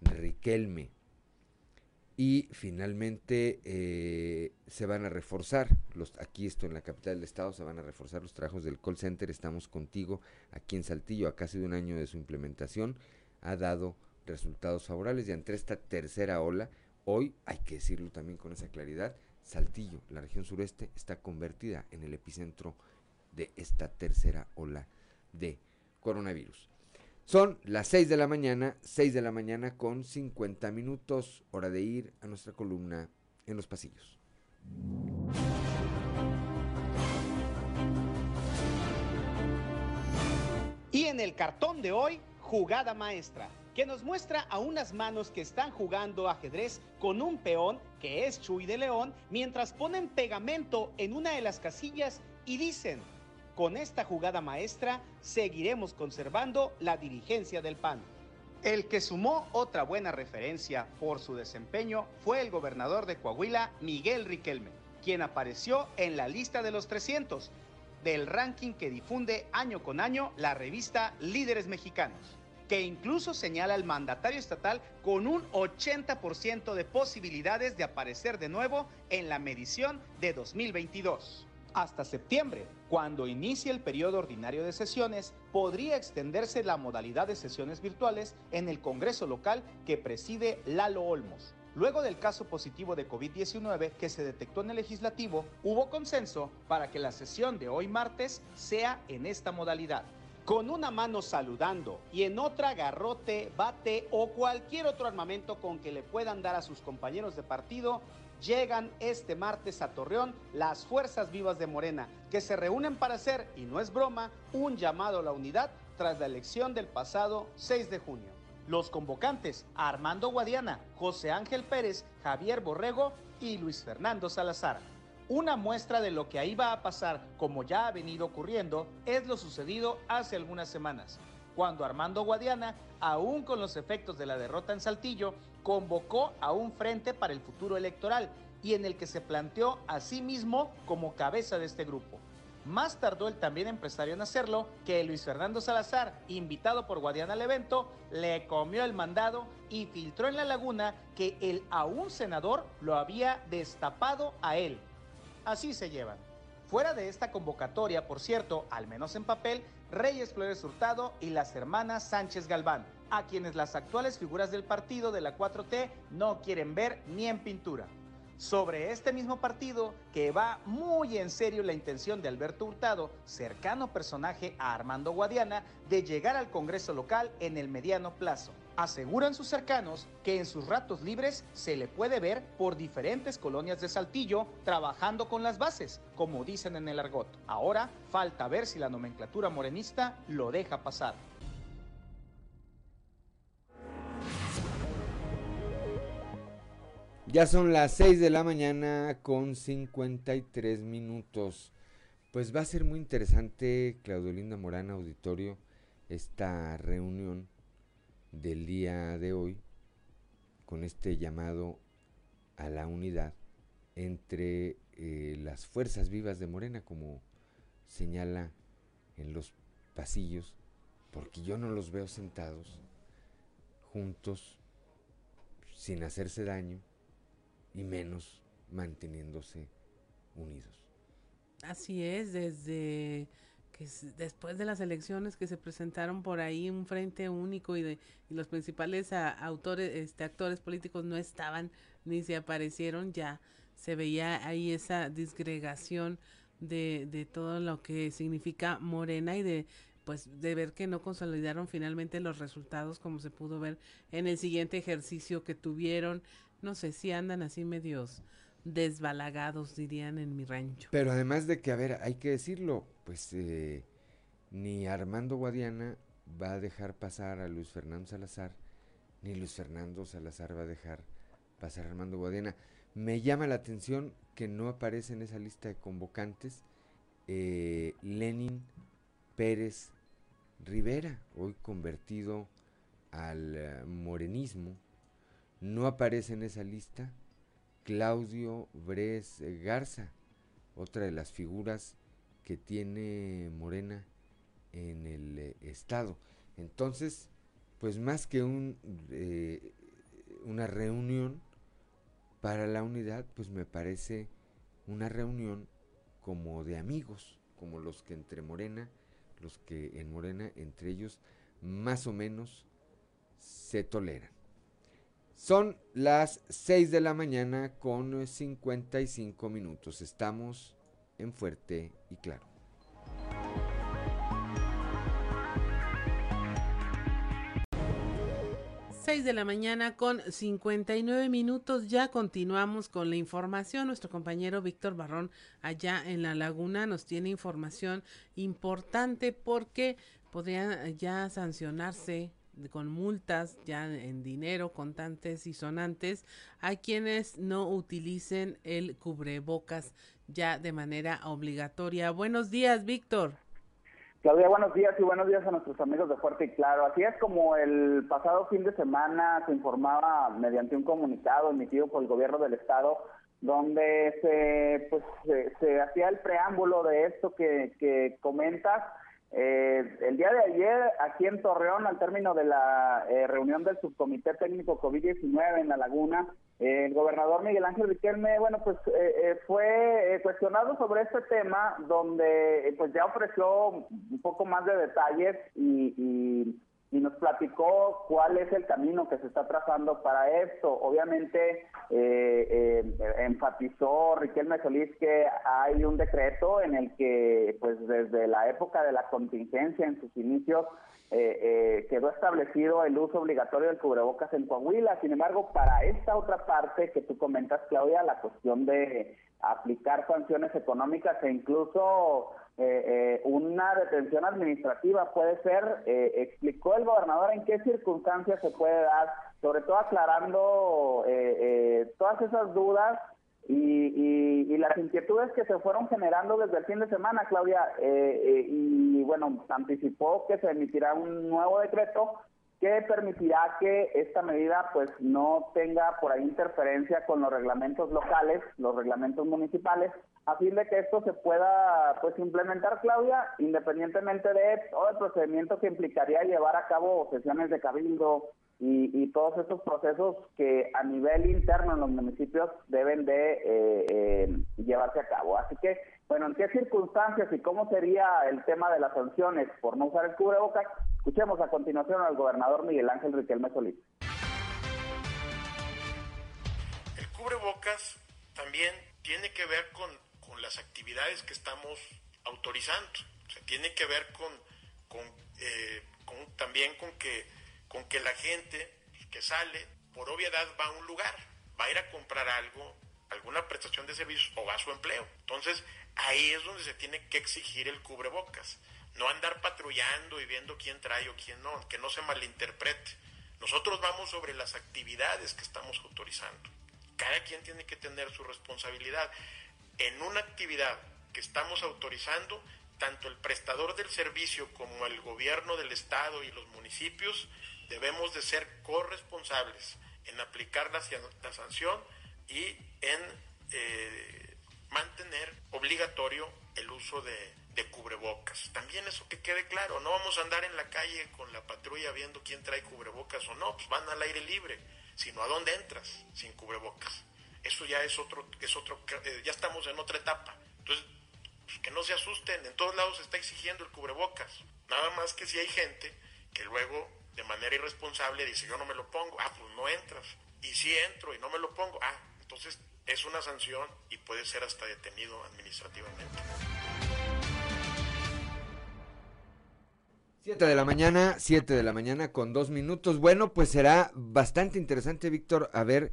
Riquelme. Y finalmente eh, se van a reforzar, los, aquí esto en la capital del estado, se van a reforzar los trabajos del call center. Estamos contigo aquí en Saltillo, a casi de un año de su implementación. Ha dado resultados favorables y ante esta tercera ola, hoy hay que decirlo también con esa claridad, Saltillo, la región sureste, está convertida en el epicentro de esta tercera ola de coronavirus. Son las 6 de la mañana, 6 de la mañana con 50 minutos, hora de ir a nuestra columna en los pasillos. Y en el cartón de hoy, jugada maestra, que nos muestra a unas manos que están jugando ajedrez con un peón, que es Chuy de León, mientras ponen pegamento en una de las casillas y dicen, con esta jugada maestra seguiremos conservando la dirigencia del PAN. El que sumó otra buena referencia por su desempeño fue el gobernador de Coahuila, Miguel Riquelme, quien apareció en la lista de los 300 del ranking que difunde año con año la revista Líderes Mexicanos, que incluso señala al mandatario estatal con un 80% de posibilidades de aparecer de nuevo en la medición de 2022 hasta septiembre. Cuando inicie el periodo ordinario de sesiones, podría extenderse la modalidad de sesiones virtuales en el Congreso local que preside Lalo Olmos. Luego del caso positivo de COVID-19 que se detectó en el legislativo, hubo consenso para que la sesión de hoy martes sea en esta modalidad. Con una mano saludando y en otra garrote, bate o cualquier otro armamento con que le puedan dar a sus compañeros de partido, llegan este martes a Torreón las Fuerzas Vivas de Morena, que se reúnen para hacer, y no es broma, un llamado a la unidad tras la elección del pasado 6 de junio. Los convocantes, Armando Guadiana, José Ángel Pérez, Javier Borrego y Luis Fernando Salazar. Una muestra de lo que ahí va a pasar, como ya ha venido ocurriendo, es lo sucedido hace algunas semanas, cuando Armando Guadiana, aún con los efectos de la derrota en Saltillo, convocó a un frente para el futuro electoral y en el que se planteó a sí mismo como cabeza de este grupo. Más tardó el también empresario en hacerlo que Luis Fernando Salazar, invitado por Guadiana al evento, le comió el mandado y filtró en la laguna que el aún senador lo había destapado a él. Así se llevan. Fuera de esta convocatoria, por cierto, al menos en papel, Reyes Flores Hurtado y las hermanas Sánchez Galván, a quienes las actuales figuras del partido de la 4T no quieren ver ni en pintura. Sobre este mismo partido, que va muy en serio la intención de Alberto Hurtado, cercano personaje a Armando Guadiana, de llegar al Congreso local en el mediano plazo. Aseguran sus cercanos que en sus ratos libres se le puede ver por diferentes colonias de Saltillo trabajando con las bases, como dicen en el argot. Ahora falta ver si la nomenclatura morenista lo deja pasar. Ya son las 6 de la mañana con 53 minutos. Pues va a ser muy interesante, Claudio Linda Morán Auditorio, esta reunión del día de hoy con este llamado a la unidad entre eh, las fuerzas vivas de Morena, como señala en los pasillos, porque yo no los veo sentados juntos, sin hacerse daño, y menos manteniéndose unidos. Así es, desde que después de las elecciones que se presentaron por ahí un frente único y, de, los principales autores, este, actores políticos no estaban ni se aparecieron, ya se veía ahí esa disgregación de, de todo lo que significa Morena y de pues de ver que no consolidaron finalmente los resultados como se pudo ver en el siguiente ejercicio que tuvieron. No sé si andan así medios desbalagados, dirían en mi rancho. Pero además de que, a ver, hay que decirlo, pues eh, ni Armando Guadiana va a dejar pasar a Luis Fernando Salazar, ni Luis Fernando Salazar va a dejar pasar a Armando Guadiana. Me llama la atención que no aparece en esa lista de convocantes eh, Lenin Pérez Rivera, hoy convertido al eh, morenismo. No aparece en esa lista Claudio Bres Garza, otra de las figuras que tiene Morena en el eh, estado. Entonces, pues más que eh, una reunión para la unidad, pues me parece una reunión como de amigos, como los que entre Morena, los que en Morena, entre ellos, más o menos se toleran. Son las 6 de la mañana con 55 minutos. Estamos en Fuerte y Claro. Seis de la mañana con 59 minutos. Ya continuamos con la información. Nuestro compañero Víctor Barrón allá en la laguna nos tiene información importante porque podría ya sancionarse con multas ya en dinero, contantes y sonantes a quienes no utilicen el cubrebocas ya de manera obligatoria. Buenos días, Víctor. Claudia, buenos días y buenos días a nuestros amigos de Fuerte y Claro. Así es como el pasado fin de semana se informaba mediante un comunicado emitido por el gobierno del estado donde se pues se, hacía el preámbulo de esto que, que comentas eh, el día de ayer, aquí en Torreón, al término de la eh, reunión del subcomité técnico COVID-19 en La Laguna, el gobernador Miguel Ángel Riquelme, bueno, pues eh, fue cuestionado sobre este tema, donde pues ya ofreció un poco más de detalles y y nos platicó cuál es el camino que se está trazando para esto. Obviamente eh, eh, enfatizó Riquelme Solís que hay un decreto en el que, pues desde la época de la contingencia, en sus inicios, eh, quedó establecido el uso obligatorio del cubrebocas en Coahuila. Sin embargo, para esta otra parte que tú comentas, Claudia, la cuestión de aplicar sanciones económicas e incluso eh, eh, una detención administrativa puede ser, eh, explicó el gobernador en qué circunstancias se puede dar, sobre todo aclarando todas esas dudas y, las inquietudes que se fueron generando desde el fin de semana, Claudia, y bueno, anticipó que se emitirá un nuevo decreto que permitirá que esta medida pues no tenga por ahí interferencia con los reglamentos locales, los reglamentos municipales, a fin de que esto se pueda pues implementar, Claudia, independientemente de todo el procedimiento que implicaría llevar a cabo sesiones de cabildo y, todos estos procesos que a nivel interno en los municipios deben de eh, eh, llevarse a cabo. Así que, bueno, ¿en qué circunstancias y cómo sería el tema de las sanciones por no usar el cubrebocas? Escuchemos a continuación al gobernador Miguel Ángel Riquelme Solís. El cubrebocas también tiene que ver con, con las actividades que estamos autorizando. O sea, tiene que ver con, eh, con también con que, con que la gente que sale, por obviedad, va a un lugar, va a ir a comprar algo, alguna prestación de servicios o va a su empleo. Entonces, ahí es donde se tiene que exigir el cubrebocas. No andar patrullando y viendo quién trae o quién no, que no se malinterprete. Nosotros vamos sobre las actividades que estamos autorizando. Cada quien tiene que tener su responsabilidad. En una actividad que estamos autorizando, tanto el prestador del servicio como el gobierno del estado y los municipios debemos de ser corresponsables en aplicar la, sanción y en eh, mantener obligatorio el uso de, de cubrebocas. También eso que quede claro, no vamos a andar en la calle con la patrulla viendo quién trae cubrebocas o no, pues van al aire libre, sino a dónde entras sin cubrebocas. Eso ya es otro, es otro, eh, ya estamos en otra etapa. Entonces, pues que no se asusten, en todos lados se está exigiendo el cubrebocas. Nada más que si hay gente que luego de manera irresponsable dice yo no me lo pongo, ah, pues no entras. Y si entro y no me lo pongo, ah, entonces es una sanción y puede ser hasta detenido administrativamente. 7 de la mañana, 7 de la mañana con dos minutos. Bueno, pues será bastante interesante, Víctor, a ver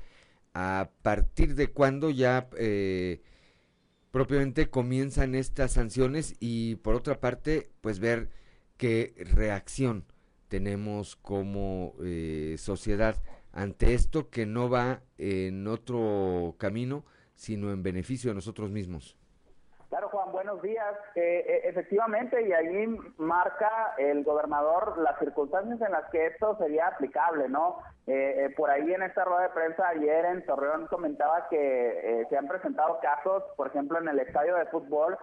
a partir de cuándo ya eh, propiamente comienzan estas sanciones y por otra parte, pues ver qué reacción tenemos como eh, sociedad ante esto que no va en otro camino, sino en beneficio de nosotros mismos. Días. Eh, eh, efectivamente, y allí marca el gobernador las circunstancias en las que esto sería aplicable, ¿no? Eh, por ahí en esta rueda de prensa ayer en Torreón comentaba que se han presentado casos, por ejemplo, en el estadio de fútbol,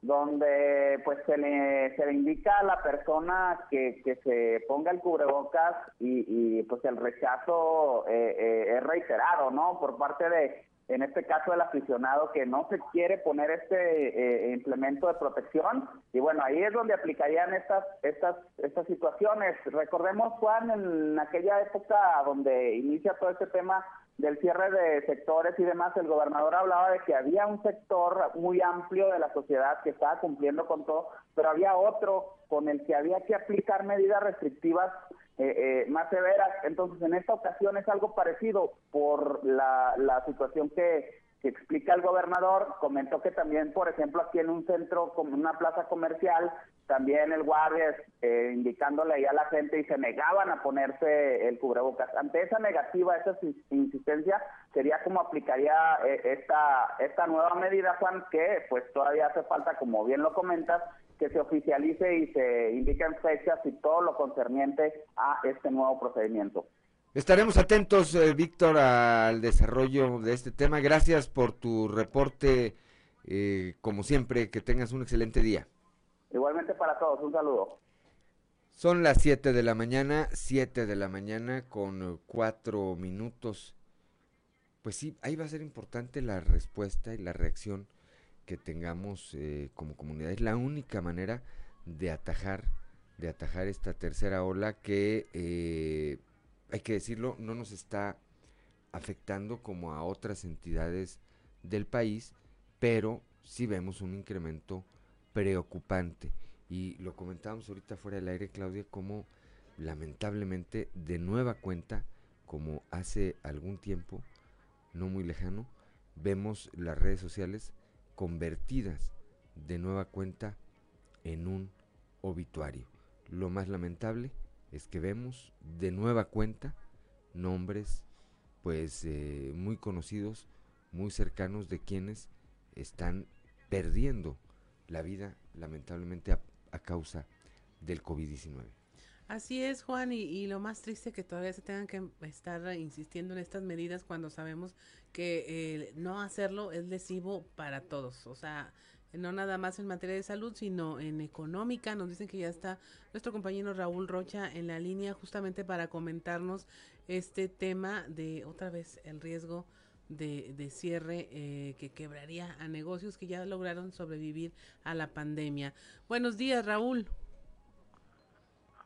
donde pues se le, se le indica a la persona que, que se ponga el cubrebocas y, y pues el rechazo es reiterado, ¿no? Por parte de en este caso el aficionado que no se quiere poner este eh, implemento de protección. Y bueno ahí es donde aplicarían estas estas estas situaciones. Recordemos Juan en aquella época donde inicia todo este tema del cierre de sectores y demás el gobernador hablaba de que había un sector muy amplio de la sociedad que estaba cumpliendo con todo pero había otro con el que había que aplicar medidas restrictivas eh, eh, más severas. Entonces, en esta ocasión es algo parecido por la, la situación que, que explica el gobernador. Comentó que también, por ejemplo, aquí en un centro, como una plaza comercial, también el guardia eh, indicándole ahí a la gente y se negaban a ponerse el cubrebocas. Ante esa negativa, esa insistencia, sería como aplicaría eh, esta, esta nueva medida, Juan, que pues todavía hace falta, como bien lo comentas, que se oficialice y se indiquen fechas y todo lo concerniente a este nuevo procedimiento. Estaremos atentos, eh, Víctor, al desarrollo de este tema. Gracias por tu reporte, eh, como siempre, que tengas un excelente día. Igualmente para todos, un saludo. Son las 7 de la mañana, 7 de la mañana con 4 minutos. Pues sí, ahí va a ser importante la respuesta y la reacción que tengamos eh, como comunidad. Es la única manera de atajar, de atajar esta tercera ola que, eh, hay que decirlo, no nos está afectando como a otras entidades del país, pero sí vemos un incremento preocupante. Y lo comentábamos ahorita fuera del aire, Claudia, como lamentablemente de nueva cuenta, como hace algún tiempo, no muy lejano, vemos las redes sociales convertidas de nueva cuenta en un obituario. Lo más lamentable es que vemos de nueva cuenta nombres pues eh, muy conocidos, muy cercanos de quienes están perdiendo la vida lamentablemente a, causa del COVID-19. Así es, Juan, y, lo más triste que todavía se tengan que estar insistiendo en estas medidas cuando sabemos que no hacerlo es lesivo para todos. O sea, no nada más en materia de salud, sino en económica. Nos dicen que ya está nuestro compañero Raúl Rocha en la línea justamente para comentarnos este tema de otra vez el riesgo de, de cierre eh, que quebraría a negocios que ya lograron sobrevivir a la pandemia. Buenos días, Raúl.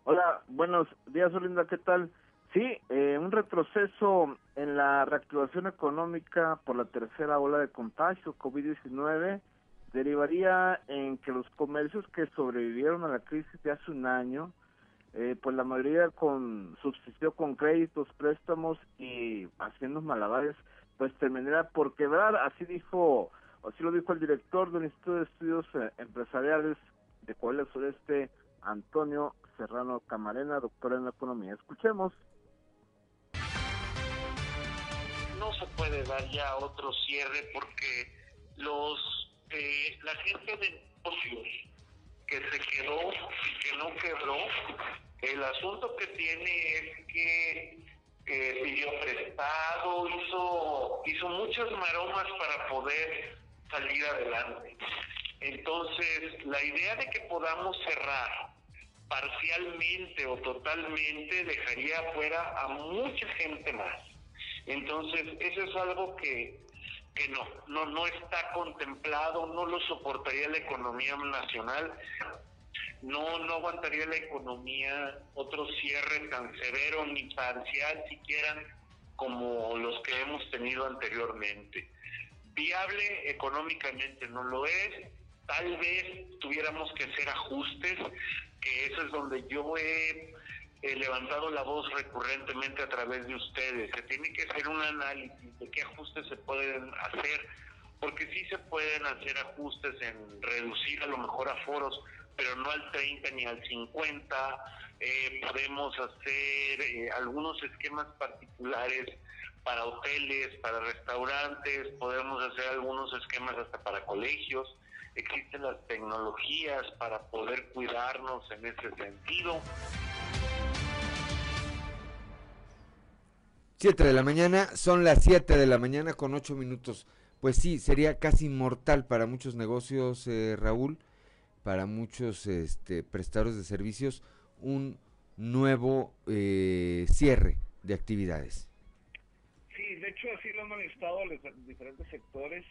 Hola, buenos días, Olinda, ¿qué tal? Sí, eh, un retroceso en la reactivación económica por la tercera ola de contagio COVID-19 derivaría en que los comercios que sobrevivieron a la crisis de hace un año, eh, pues la mayoría con subsistió con créditos, préstamos y haciendo malabares, pues terminará por quebrar, así dijo, así lo dijo el director del Instituto de Estudios eh, Empresariales de Coahuila Sureste, Antonio Serrano Camarena, doctor en economía. Escuchemos. No se puede dar ya otro cierre porque los la gente de negocios que se quedó y que no quebró, el asunto que tiene es que pidió prestado, hizo, hizo muchas maromas para poder salir adelante. Entonces, la idea de que podamos cerrar parcialmente o totalmente dejaría fuera a mucha gente más. Entonces, eso es algo que, que no, no, no está contemplado, no lo soportaría la economía nacional, no, no aguantaría la economía otro cierre tan severo ni parcial siquiera como los que hemos tenido anteriormente. Viable económicamente no lo es, tal vez tuviéramos que hacer ajustes, que eso es donde yo he, levantado la voz recurrentemente a través de ustedes. Se tiene que hacer un análisis de qué ajustes se pueden hacer, porque sí se pueden hacer ajustes en reducir a lo mejor aforos, pero no al 30 ni al 50. Eh, podemos hacer eh, algunos esquemas particulares para hoteles, para restaurantes, podemos hacer algunos esquemas hasta para colegios existen las tecnologías para poder cuidarnos en ese sentido. Siete de la mañana, son las 7 de la mañana con 8 minutos. Pues sí, sería casi mortal para muchos negocios, eh, Raúl, para muchos este, prestadores de servicios, un nuevo eh, cierre de actividades. Sí, de hecho así lo han manifestado los diferentes sectores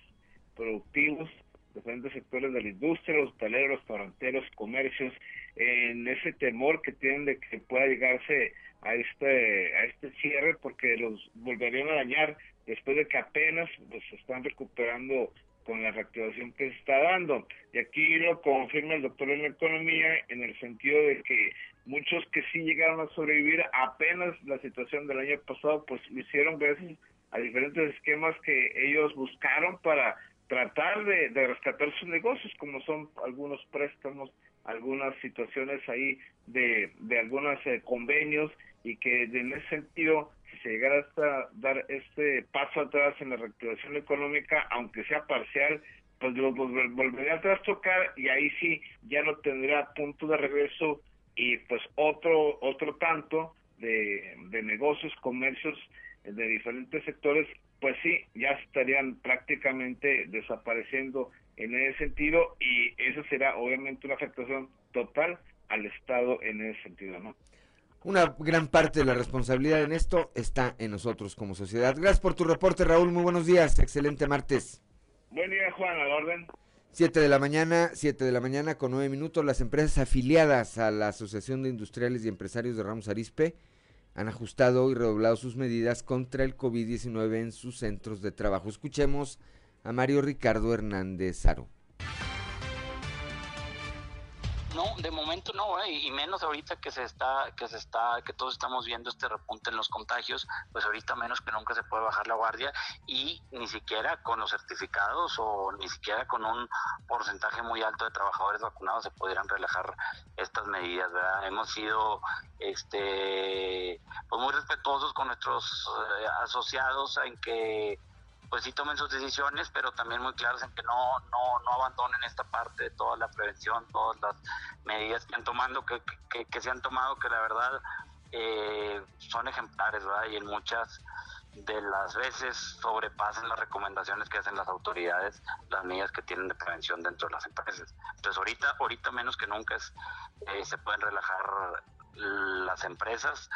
productivos diferentes sectores de la industria, los hoteleros, restauranteros, comercios, en ese temor que tienen de que pueda llegarse a este a este cierre porque los volverían a dañar después de que apenas pues están recuperando con la reactivación que se está dando. Y aquí lo confirma el doctor en economía en el sentido de que muchos que sí llegaron a sobrevivir apenas la situación del año pasado, pues lo hicieron gracias a diferentes esquemas que ellos buscaron para tratar de, rescatar sus negocios, como son algunos préstamos, algunas situaciones ahí de, de algunos eh, convenios y que en ese sentido, si se llegara hasta dar este paso atrás en la reactivación económica, aunque sea parcial, pues los, volvería a trastocar y ahí sí ya no tendría punto de regreso y pues otro otro tanto de, de negocios, comercios de diferentes sectores pues sí, ya estarían prácticamente desapareciendo en ese sentido y eso será obviamente una afectación total al Estado en ese sentido, ¿no? Una gran parte de la responsabilidad en esto está en nosotros como sociedad. Gracias por tu reporte, Raúl. Muy buenos días. Excelente martes. Buen día, Juan. A la orden. Siete de la mañana, siete de la mañana con nueve minutos. Las empresas afiliadas a la Asociación de Industriales y Empresarios de Ramos Arispe han ajustado y redoblado sus medidas contra el COVID-19 en sus centros de trabajo. Escuchemos a Mario Ricardo Hernández Saro. No, de momento no, ¿eh? y menos ahorita que se está, que se está, que todos estamos viendo este repunte en los contagios, pues ahorita menos que nunca se puede bajar la guardia y ni siquiera con los certificados o ni siquiera con un porcentaje muy alto de trabajadores vacunados se pudieran relajar estas medidas, ¿verdad? Hemos sido, este, pues muy respetuosos con nuestros eh, asociados en que pues sí tomen sus decisiones, pero también muy claros en que no, no, no abandonen esta parte de toda la prevención, todas las medidas que han tomando, que, que, se han tomado, que la verdad eh, son ejemplares, ¿verdad? Y en muchas de las veces sobrepasan las recomendaciones que hacen las autoridades, las medidas que tienen de prevención dentro de las empresas. Entonces ahorita, ahorita menos que nunca es, eh, se pueden relajar las empresas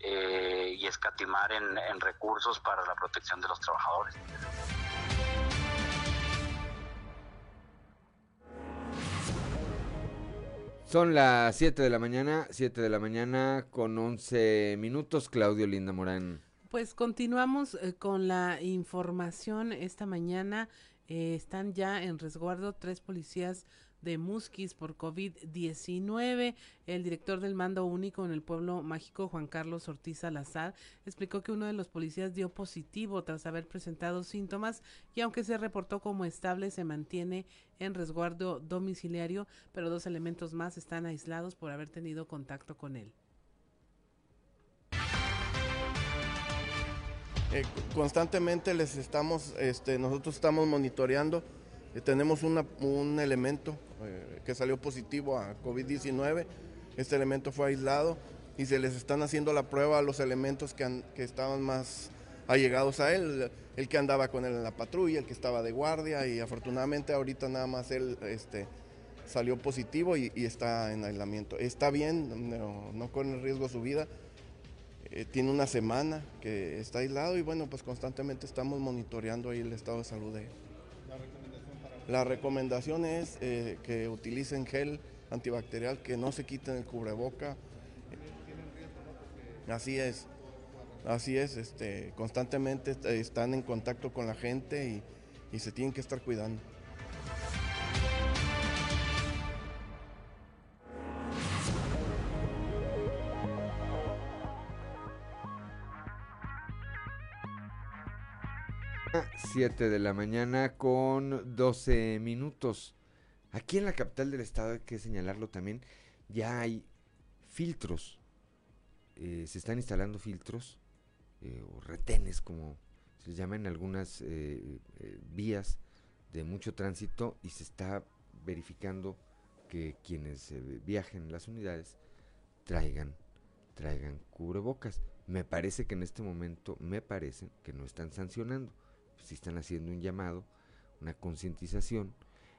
eh, y escatimar en, en recursos para la protección de los trabajadores. Son las 7 de la mañana, 7 de la mañana con 11 minutos. Claudio Linda Morán. Pues continuamos eh, con la información esta mañana. Eh, están ya en resguardo tres policías de Musquis por COVID-19. El director del mando único en el pueblo mágico, Juan Carlos Ortiz Salazar, explicó que uno de los policías dio positivo tras haber presentado síntomas y aunque se reportó como estable, se mantiene en resguardo domiciliario, pero dos elementos más están aislados por haber tenido contacto con él. Eh, constantemente les estamos, este, nosotros estamos monitoreando eh, tenemos un elemento eh, que salió positivo a COVID-19. Este elemento fue aislado y se les están haciendo la prueba a los elementos que, estaban más allegados a él, el que andaba con él en la patrulla, el que estaba de guardia y afortunadamente ahorita nada más él este, salió positivo y, está en aislamiento. Está bien, no, corre riesgo su vida. Eh, tiene una semana que está aislado y bueno, pues constantemente estamos monitoreando ahí el estado de salud de él. La recomendación es eh, que utilicen gel antibacterial, que no se quiten el cubreboca. Así es, así es, este, constantemente están en contacto con la gente y se tienen que estar cuidando. 7 de la mañana con 12 minutos. Aquí en la capital del estado hay que señalarlo también, ya hay filtros. Eh, se están instalando filtros eh, o retenes, como se les llama en algunas eh, vías de mucho tránsito y se está verificando que quienes viajen en las unidades traigan, traigan cubrebocas. Me parece que en este momento, me parece que no están sancionando si están haciendo un llamado, una concientización.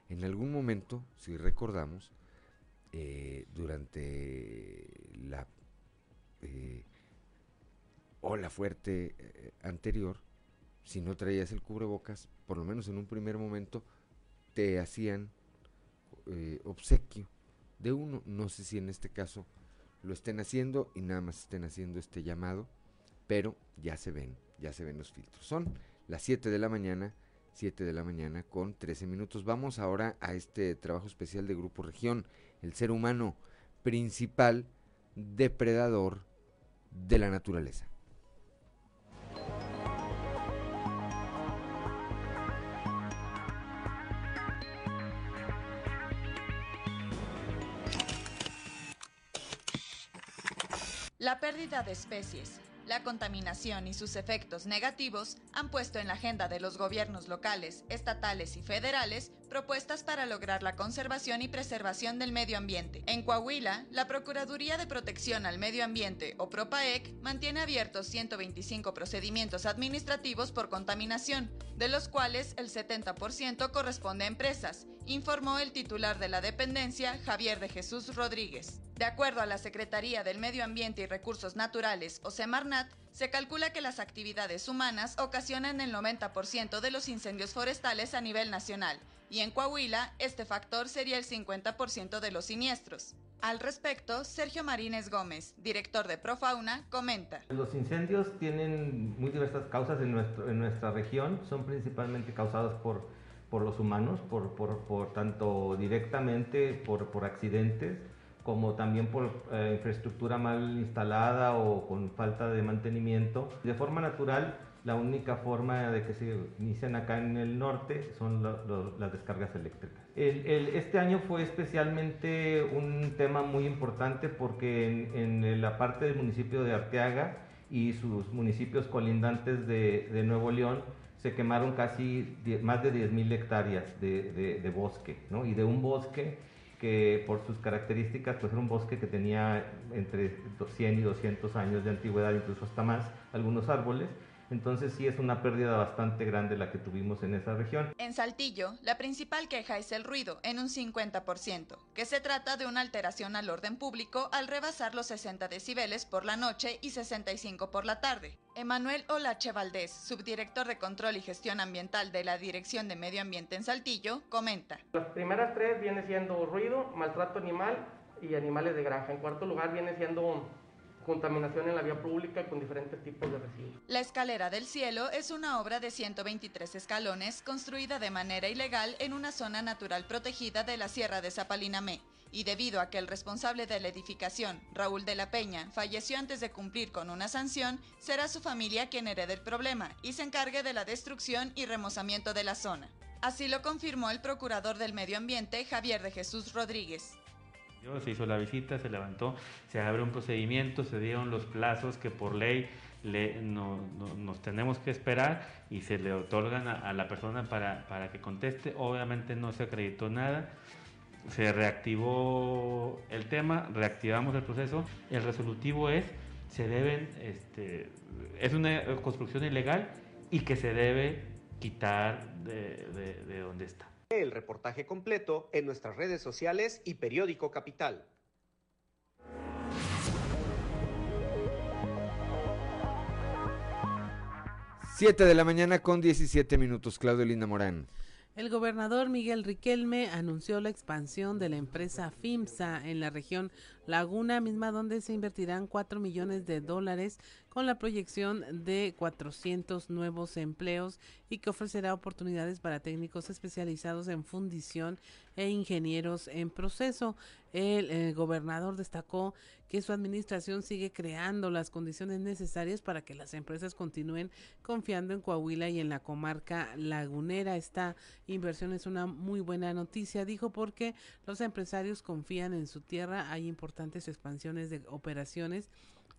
En algún momento, si recordamos, eh, durante la eh, ola fuerte eh, anterior, si no traías el cubrebocas, por lo menos en un primer momento, te hacían obsequio de uno. No sé si en este caso lo estén haciendo y nada más estén haciendo este llamado, pero ya se ven, ya se ven los filtros. Son las 7 de la mañana, 7 de la mañana con 13 minutos. Vamos ahora a este trabajo especial de Grupo Región, el ser humano principal depredador de la naturaleza. La pérdida de especies, la contaminación y sus efectos negativos han puesto en la agenda de los gobiernos locales, estatales y federales propuestas para lograr la conservación y preservación del medio ambiente. En Coahuila, la Procuraduría de Protección al Medio Ambiente, o PROPAEC, mantiene abiertos 125 procedimientos administrativos por contaminación, de los cuales el 70% corresponde a empresas, informó el titular de la dependencia, Javier de Jesús Rodríguez. De acuerdo a la Secretaría del Medio Ambiente y Recursos Naturales, o Semarnat, se calcula que las actividades humanas ocasionan el 90% de los incendios forestales a nivel nacional, y en Coahuila este factor sería el 50% de los siniestros. Al respecto, Sergio Marínez Gómez, director de Profauna, comenta. Los incendios tienen muy diversas causas en, nuestra región, son principalmente causados por, por los humanos, por, por, por tanto directamente por accidentes, como también por eh, infraestructura mal instalada o con falta de mantenimiento. De forma natural, la única forma de que se inician acá en el norte son las descargas eléctricas. este año fue especialmente un tema muy importante porque en, la parte del municipio de Arteaga y sus municipios colindantes de, Nuevo León se quemaron casi más de 10.000 hectáreas de, de, bosque, ¿no? Y de un bosque que por sus características, pues era un bosque que tenía entre 100 y 200 años de antigüedad, incluso hasta más, algunos árboles, entonces sí es una pérdida bastante grande la que tuvimos en esa región. En Saltillo, la principal queja es el ruido, en un 50%, que se trata de una alteración al orden público al rebasar los 60 decibeles por la noche y 65 por la tarde. Emanuel Olache Valdés, subdirector de Control y Gestión Ambiental de la Dirección de Medio Ambiente en Saltillo, comenta. Las primeras tres viene siendo ruido, maltrato animal y animales de granja. En cuarto lugar viene siendo contaminación en la vía pública con diferentes tipos de residuos. La escalera del cielo es una obra de 123 escalones construida de manera ilegal en una zona natural protegida de la Sierra de Zapalinamé. Y debido a que el responsable de la edificación, Raúl de la Peña, falleció antes de cumplir con una sanción, será su familia quien herede el problema y se encargue de la destrucción y remozamiento de la zona. Así lo confirmó el procurador del Medio Ambiente, Javier de Jesús Rodríguez. Se hizo la visita, se levantó, se abre un procedimiento, se dieron los plazos que por ley le, nos tenemos que esperar y se le otorgan a, la persona para, para, que conteste. Obviamente no se acreditó nada, se reactivó el tema, reactivamos el proceso. El resolutivo es, se deben, este, es una construcción ilegal y que se debe quitar de, de donde está. El reportaje completo en nuestras redes sociales y periódico Capital. Siete de la mañana con 17 minutos, Claudio Linda Morán. El gobernador Miguel Riquelme anunció la expansión de la empresa FIMSA en la región Laguna, misma donde se invertirán 4 millones de dólares con la proyección de 400 nuevos empleos y que ofrecerá oportunidades para técnicos especializados en fundición e ingenieros en proceso. El, gobernador destacó que su administración sigue creando las condiciones necesarias para que las empresas continúen confiando en Coahuila y en la comarca lagunera. Esta inversión es una muy buena noticia, dijo, porque los empresarios confían en su tierra. Hay importantes expansiones de operaciones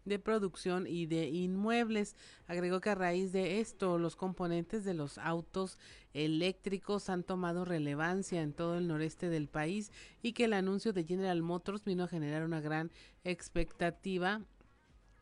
de producción y de inmuebles. Agregó que a raíz de esto los componentes de los autos eléctricos han tomado relevancia en todo el noreste del país y que el anuncio de General Motors vino a generar una gran expectativa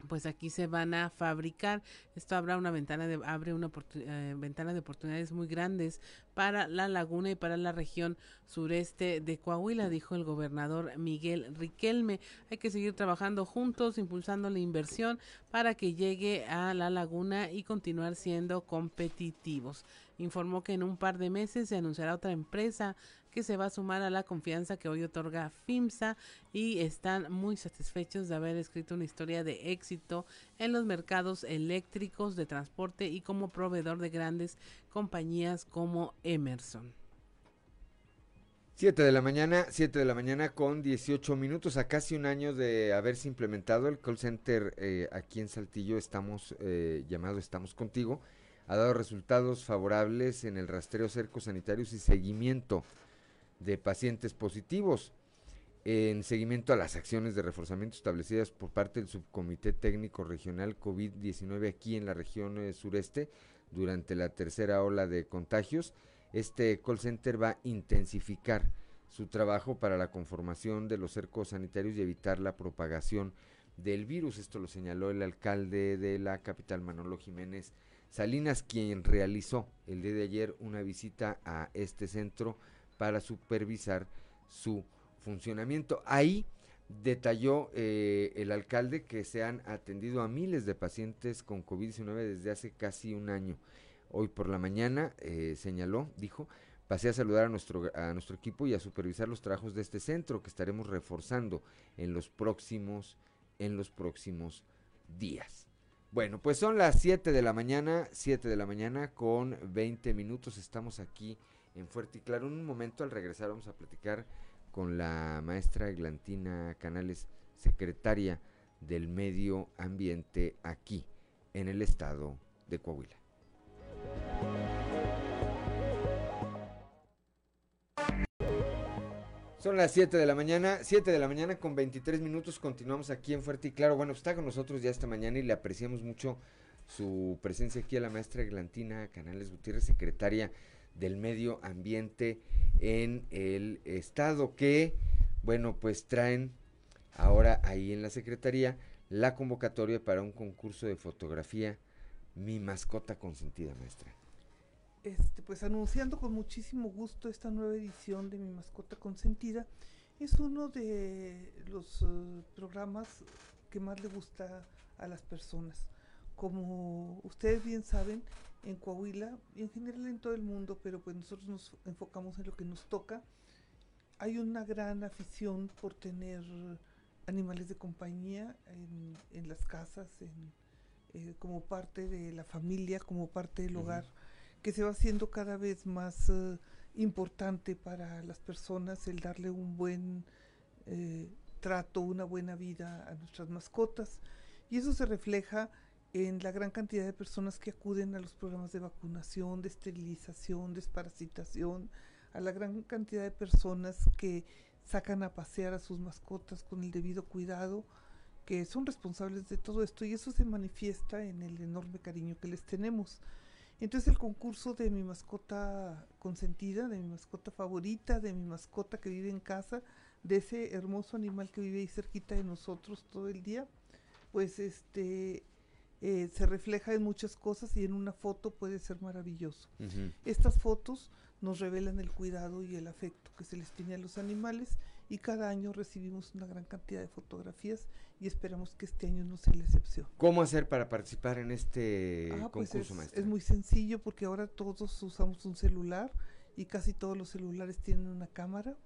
pues aquí se van a fabricar. Esto habrá una ventana de abre una eh, ventana de oportunidades muy grandes para la laguna y para la región sureste de Coahuila, dijo el gobernador Miguel Riquelme. Hay que seguir trabajando juntos, impulsando la inversión para que llegue a la laguna y continuar siendo competitivos. Informó que en un par de meses se anunciará otra empresa que se va a sumar a la confianza que hoy otorga FIMSA y están muy satisfechos de haber escrito una historia de éxito en los mercados eléctricos de transporte y como proveedor de grandes compañías como Emerson. 7 de la mañana, 7 de la mañana con 18 minutos, a casi un año de haberse implementado el call center eh, aquí en Saltillo, estamos eh, llamado Estamos Contigo, ha dado resultados favorables en el rastreo cercos sanitarios y seguimiento de pacientes positivos en seguimiento a las acciones de reforzamiento establecidas por parte del Subcomité Técnico Regional COVID-19 aquí en la región eh, sureste durante la tercera ola de contagios. Este call center va a intensificar su trabajo para la conformación de los cercos sanitarios y evitar la propagación del virus. Esto lo señaló el alcalde de la capital, Manolo Jiménez Salinas, quien realizó el día de ayer una visita a este centro para supervisar su funcionamiento. Ahí detalló eh, el alcalde que se han atendido a miles de pacientes con COVID-19 desde hace casi un año. Hoy por la mañana eh, señaló, dijo, pasé a saludar a nuestro, a nuestro equipo y a supervisar los trabajos de este centro que estaremos reforzando en los próximos, en los próximos días. Bueno, pues son las 7 de la mañana, 7 de la mañana con 20 minutos. Estamos aquí en Fuerte y Claro. Un momento al regresar vamos a platicar con la maestra Eglantina Canales, secretaria del Medio Ambiente aquí en el estado de Coahuila. Son las 7 de la mañana, 7 de la mañana con 23 minutos, continuamos aquí en Fuerte y Claro. Bueno, está con nosotros ya esta mañana y le apreciamos mucho su presencia aquí a la maestra Eglantina Canales Gutiérrez, secretaria del Medio Ambiente en el Estado, que, bueno, pues traen ahora ahí en la Secretaría la convocatoria para un concurso de fotografía Mi mascota consentida, maestra. Este, pues anunciando con muchísimo gusto esta nueva edición de Mi mascota consentida. Es uno de los uh, programas que más le gusta a las personas. Como ustedes bien saben, en Coahuila y en general en todo el mundo, pero pues nosotros nos enfocamos en lo que nos toca, hay una gran afición por tener animales de compañía en, las casas, eh, como parte de la familia, como parte del hogar, que se va haciendo cada vez más eh, importante para las personas el darle un buen eh, trato, una buena vida a nuestras mascotas. Y eso se refleja en la gran cantidad de personas que acuden a los programas de vacunación, de esterilización, desparasitación, a la gran cantidad de personas que sacan a pasear a sus mascotas con el debido cuidado, que son responsables de todo esto y eso se manifiesta en el enorme cariño que les tenemos. Entonces el concurso de mi mascota consentida, de mi mascota favorita, de mi mascota que vive en casa, de ese hermoso animal que vive ahí cerquita de nosotros todo el día, pues este eh, se refleja en muchas cosas y en una foto puede ser maravilloso. Estas fotos nos revelan el cuidado y el afecto que se les tiene a los animales y cada año recibimos una gran cantidad de fotografías y esperamos que este año no sea la excepción. ¿Cómo hacer para participar en este ah, pues concurso, es, Es muy sencillo porque ahora todos usamos un celular y casi todos los celulares tienen una cámara.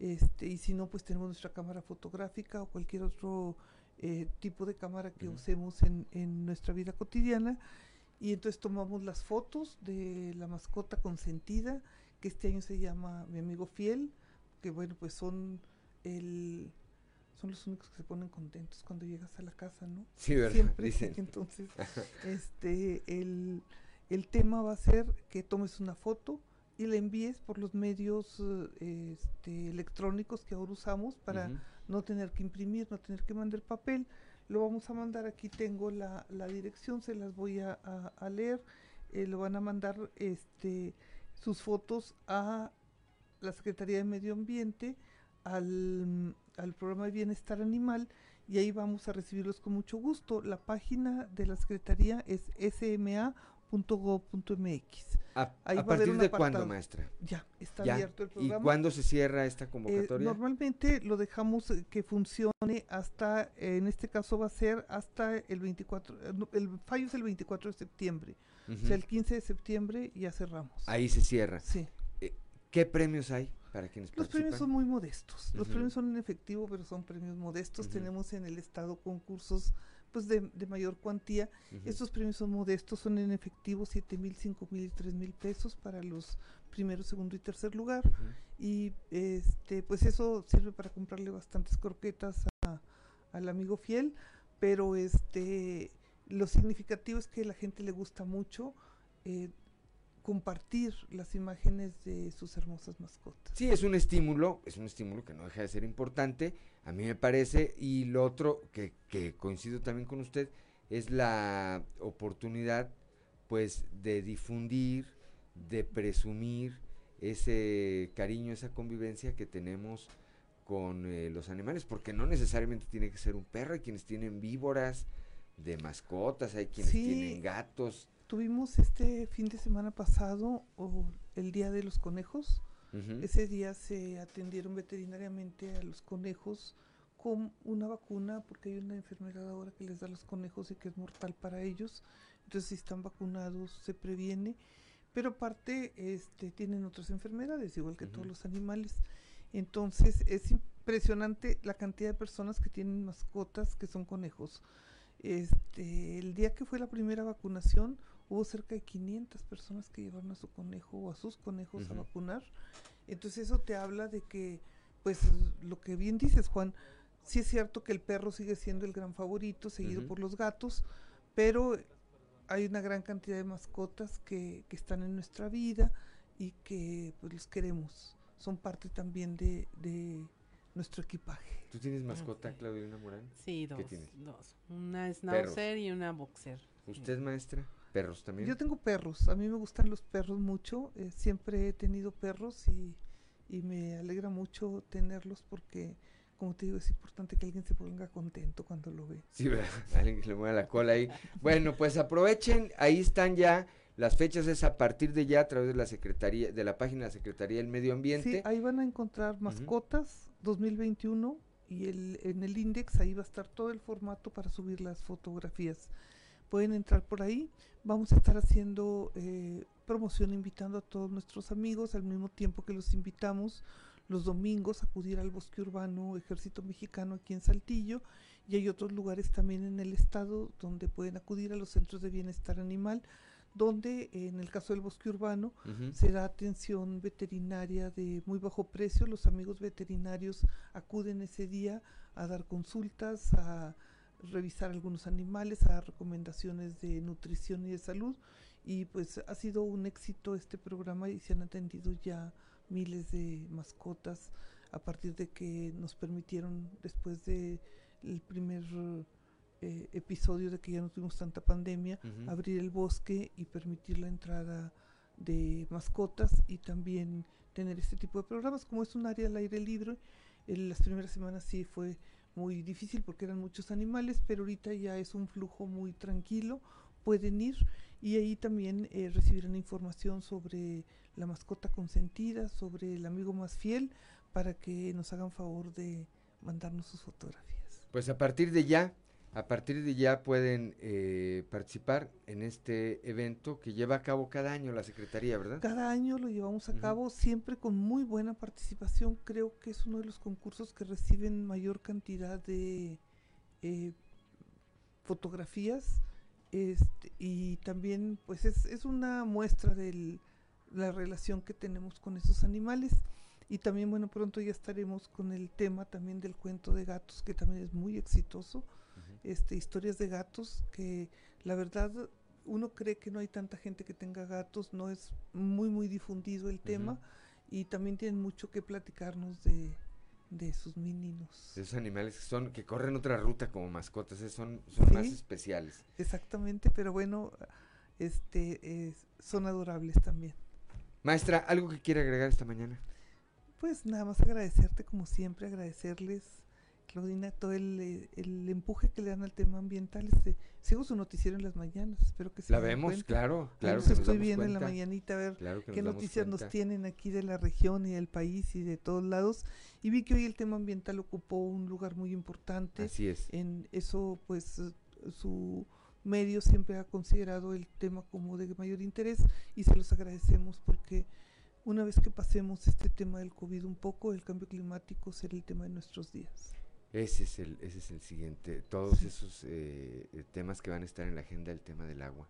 Este, y si no, pues tenemos nuestra cámara fotográfica o cualquier otro eh, tipo de cámara que usemos en, en nuestra vida cotidiana y entonces tomamos las fotos de la mascota consentida, que este año se llama Mi Amigo Fiel, que bueno, pues son el son los únicos que se ponen contentos cuando llegas a la casa, ¿no? Sí, ¿verdad? Siempre. Dicen. Entonces, este, el, el tema va a ser que tomes una foto y la envíes por los medios este, electrónicos que ahora usamos para no tener que imprimir, no tener que mandar papel. Lo vamos a mandar, aquí tengo la, la dirección, se las voy a, leer, eh, lo van a mandar este, sus fotos a la Secretaría de Medio Ambiente, al, al programa de Bienestar Animal, y ahí vamos a recibirlos con mucho gusto. La página de la Secretaría es sma.gov.mx. ¿A, partir de cuándo, maestra? Ya, está abierto el programa. ¿Y cuándo se cierra esta convocatoria? Eh, normalmente lo dejamos eh, que funcione hasta, en este caso va a ser hasta el 24, eh, el fallo es el 24 de septiembre. O sea, el 15 de septiembre ya cerramos. Ahí se cierra. Sí. ¿Qué premios hay para quienes Los premios son muy modestos. Los premios son en efectivo, pero son premios modestos. Tenemos en el estado concursos pues de, mayor cuantía. Estos premios son modestos, son en efectivo 7 mil, 5 mil y 3 mil pesos para los primero, segundo y tercer lugar. Y este pues eso sirve para comprarle bastantes croquetas al amigo fiel, pero este lo significativo es que a la gente le gusta mucho. Eh, compartir las imágenes de sus hermosas mascotas. Sí, es un estímulo, es un estímulo que no deja de ser importante, a mí me parece, y lo otro que, que coincido también con usted, es la oportunidad pues de difundir, de presumir ese cariño, esa convivencia que tenemos con eh, los animales, porque no necesariamente tiene que ser un perro, hay quienes tienen víboras de mascotas, hay quienes tienen gatos, Tuvimos este fin de semana pasado o el Día de los Conejos. Ese día se atendieron veterinariamente a los conejos con una vacuna porque hay una enfermedad ahora que les da a los conejos y que es mortal para ellos. Entonces si están vacunados se previene. Pero aparte este, tienen otras enfermedades, igual que todos los animales. Entonces es impresionante la cantidad de personas que tienen mascotas que son conejos. Este, el día que fue la primera vacunación, hubo cerca de 500 personas que llevaron a su conejo o a sus conejos a vacunar. Entonces eso te habla de que, pues lo que bien dices Juan, sí es cierto que el perro sigue siendo el gran favorito, seguido por los gatos, pero hay una gran cantidad de mascotas que, que están en nuestra vida y que pues los queremos. Son parte también de, de, nuestro equipaje. ¿Tú tienes mascota, Claudelina Morán? Sí, dos. ¿Qué tienes? Dos. Una schnauzer y una boxer. ¿Usted, maestra? ¿Perros también? Yo tengo perros, a mí me gustan los perros mucho, eh, siempre he tenido perros y, y me alegra mucho tenerlos porque, como te digo, es importante que alguien se ponga contento cuando lo ve. Sí, ¿verdad? alguien que le mueva la cola ahí. Bueno, pues aprovechen, ahí están ya las fechas es a partir de ya a través de la Secretaría, de la página de la Secretaría del Medio Ambiente. Sí, ahí van a encontrar mascotas 2021 y el, en el index ahí va a estar todo el formato para subir las fotografías. Pueden entrar por ahí. Vamos a estar haciendo eh, promoción, invitando a todos nuestros amigos al mismo tiempo que los invitamos los domingos acudir al bosque urbano Ejército Mexicano aquí en Saltillo y hay otros lugares también en el estado donde pueden acudir a los centros de bienestar animal donde en el caso del bosque urbano se da atención veterinaria de muy bajo precio. Los amigos veterinarios acuden ese día a dar consultas, a revisar algunos animales, a dar recomendaciones de nutrición y de salud. Y pues ha sido un éxito este programa y se han atendido ya miles de mascotas a partir de que nos permitieron después de el primer eh, episodio de que ya no tuvimos tanta pandemia, abrir el bosque y permitir la entrada de mascotas y también tener este tipo de programas. Como es un área al aire libre, en las primeras semanas sí fue muy difícil porque eran muchos animales, pero ahorita ya es un flujo muy tranquilo, pueden ir y ahí también eh, recibirán información sobre la mascota consentida, sobre el amigo más fiel, para que nos hagan favor de mandarnos sus fotografías. Pues a partir de ya, a partir de ya pueden eh, participar en este evento que lleva a cabo cada año la Secretaría, ¿verdad? Cada año lo llevamos a cabo, siempre con muy buena participación. Creo que es uno de los concursos que reciben mayor cantidad de eh, fotografías este, y también pues es, es una muestra de la relación que tenemos con esos animales. Y también, bueno, pronto ya estaremos con el tema también del cuento de gatos, que también es muy exitoso. Este, historias de gatos que la verdad uno cree que no hay tanta gente que tenga gatos, no es muy muy difundido el tema. Y también tienen mucho que platicarnos de, de sus meninos. Esos animales que son que corren otra ruta como mascotas, son son más especiales. Exactamente, pero bueno, este son adorables también. Maestra, algo que quiera agregar esta mañana. Pues nada más agradecerte como siempre, agradecerles Claudina, todo el, el, empuje que le dan al tema ambiental. Este, sigo su noticiero en las mañanas, espero que se La vemos, claro, claro. Que estoy viendo en la mañanita a ver qué noticias nos tienen aquí de la región y del país y de todos lados. Y vi que hoy el tema ambiental ocupó un lugar muy importante. Así es. En eso, pues, su medio siempre ha considerado el tema como de mayor interés y se los agradecemos porque una vez que pasemos este tema del COVID un poco, el cambio climático será el tema de nuestros días. Ese es el, ese es el siguiente, todos esos eh, eh, temas que van a estar en la agenda, el tema del agua.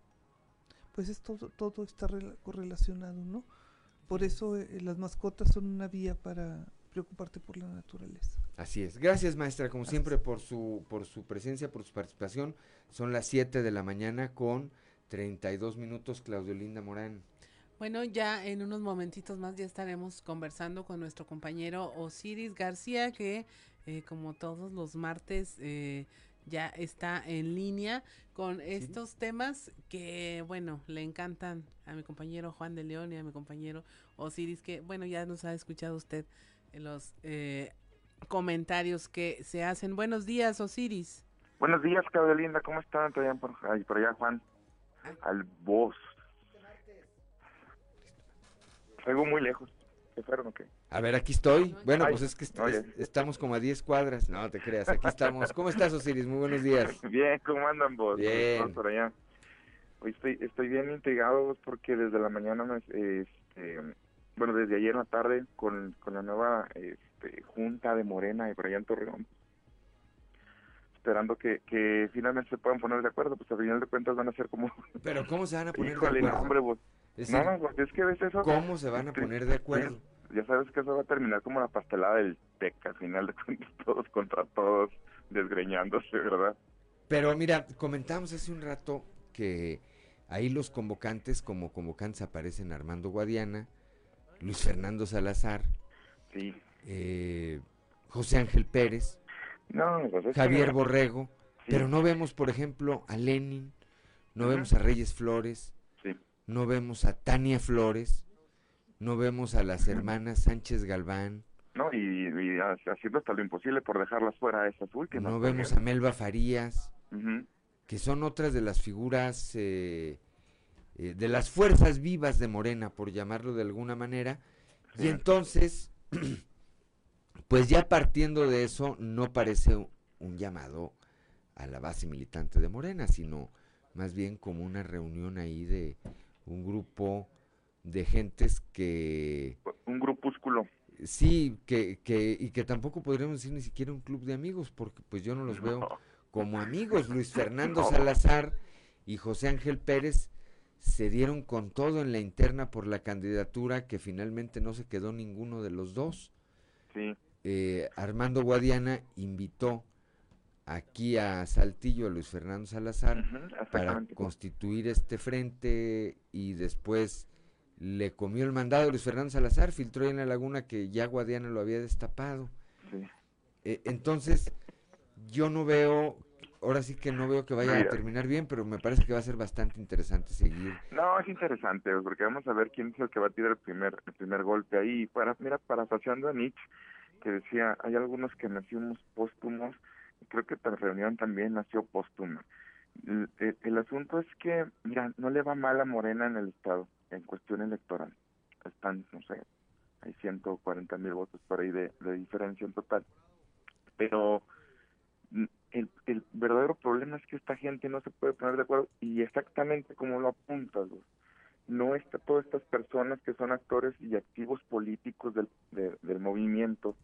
Pues es todo, todo está correlacionado, ¿no? Por eso eh, las mascotas son una vía para preocuparte por la naturaleza. Así es. Gracias, maestra, como siempre, por su, por su presencia, por su participación. Son las 7 de la mañana con 32 minutos, Claudio Linda Morán. Bueno, ya en unos momentitos más ya estaremos conversando con nuestro compañero Osiris García, que eh, como todos los martes, eh, ya está en línea con estos temas que, bueno, le encantan a mi compañero Juan de León y a mi compañero Osiris, que, bueno, ya nos ha escuchado usted en los eh, comentarios que se hacen. Buenos días, Osiris. Buenos días, Claudia Linda, ¿cómo están? Por allá, por, por allá Juan, al voz. Salgo muy lejos. A ver, aquí estoy. Bueno, pues es que estamos como a 10 cuadras. No, te creas, aquí estamos. ¿Cómo estás, Osiris? Muy buenos días. Bien, ¿cómo andan vos? Bien. Por allá. Hoy estoy, estoy bien intrigado porque desde la mañana, este, bueno, desde ayer en la tarde, con, con la nueva este, junta de Morena y por allá en Torreón, esperando que, que finalmente se puedan poner de acuerdo, pues al final de cuentas van a ser como... Pero ¿cómo se van a poner de acuerdo? Hombre, vos, no, no, es que ves eso. ¿Cómo se van a poner de acuerdo? Ya sabes que eso va a terminar como la pastelada del TEC, al final de cuentas, todos contra todos, desgreñándose, ¿verdad? Pero mira, comentamos hace un rato que ahí los convocantes, como convocantes, aparecen Armando Guadiana, Luis Fernando Salazar. Sí. Eh, José Ángel Pérez, No, pues es que- Javier Borrego, Sí. pero no vemos, por ejemplo, a Lenin, no vemos a Reyes Flores, Sí. no vemos a Tania Flores, no vemos a las hermanas Sánchez Galván, No, y, y ha- haciendo hasta lo imposible por dejarlas fuera a esas últimas. no vemos a Melba Farías, que son otras de las figuras eh, eh, de las fuerzas vivas de Morena, por llamarlo de alguna manera. Y entonces, pues ya partiendo de eso, no parece un, un llamado a la base militante de Morena, sino más bien como una reunión ahí de un grupo de gentes que... Un grupúsculo. Sí, que, que, y que tampoco podríamos decir ni siquiera un club de amigos, porque pues yo no los veo como amigos. Luis Fernando No. Salazar y José Ángel Pérez se dieron con todo en la interna por la candidatura que finalmente no se quedó ninguno de los dos. Sí. Eh, Armando Guadiana invitó aquí a Saltillo a Luis Fernando Salazar para constituir este frente y después le comió el mandado a Luis Fernando Salazar, filtró ahí en la laguna que ya Guadiana lo había destapado. Sí. Eh, entonces, yo no veo, ahora sí que no veo que vaya a terminar bien, pero me parece que va a ser bastante interesante seguir. No, es interesante, porque vamos a ver quién es el que va a tirar el primer, el primer golpe ahí. Para, mira, parafaseando a Nietzsche, que decía, hay algunos que nacimos póstumos, y creo que la reunión también nació póstuma. El, asunto es que, mira, no le va mal a Morena en el Estado, en cuestión electoral. Están, no sé, hay 140 mil votos por ahí de, diferencia en total. Pero mm, el, verdadero problema es que esta gente no se puede poner de acuerdo y exactamente como lo apuntas, no está todas estas personas que son actores y activos políticos del, de- del movimiento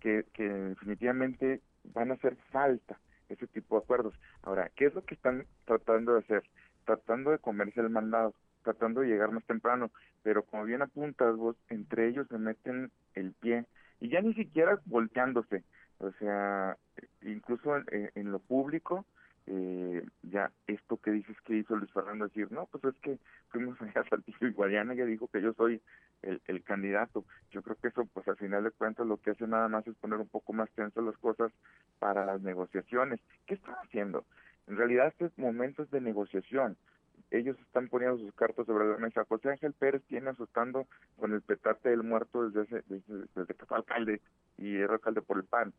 que definitivamente van a hacer falta ese tipo de acuerdos. Ahora, ¿qué es lo que están tratando de hacer? Tratando de comerse el mandado, tratando de llegar más temprano, pero como bien apuntas vos, entre ellos se meten el pie y ya ni siquiera volteándose, o sea, incluso en, en lo público, eh, ya esto que dices que hizo Luis Fernando, decir, no, pues es que fuimos allá a Saltillo y Guadiana ya dijo que yo soy el, el candidato. Yo creo que eso, pues al final de cuentas, lo que hace nada más es poner un poco más tenso las cosas para las negociaciones. ¿Qué están haciendo? En realidad, estos momentos de negociación, ellos están poniendo sus cartas sobre la mesa. José Ángel Pérez tiene asustando con el petate del muerto desde, hace- desde, desde que fue alcalde y era alcalde por el PAN.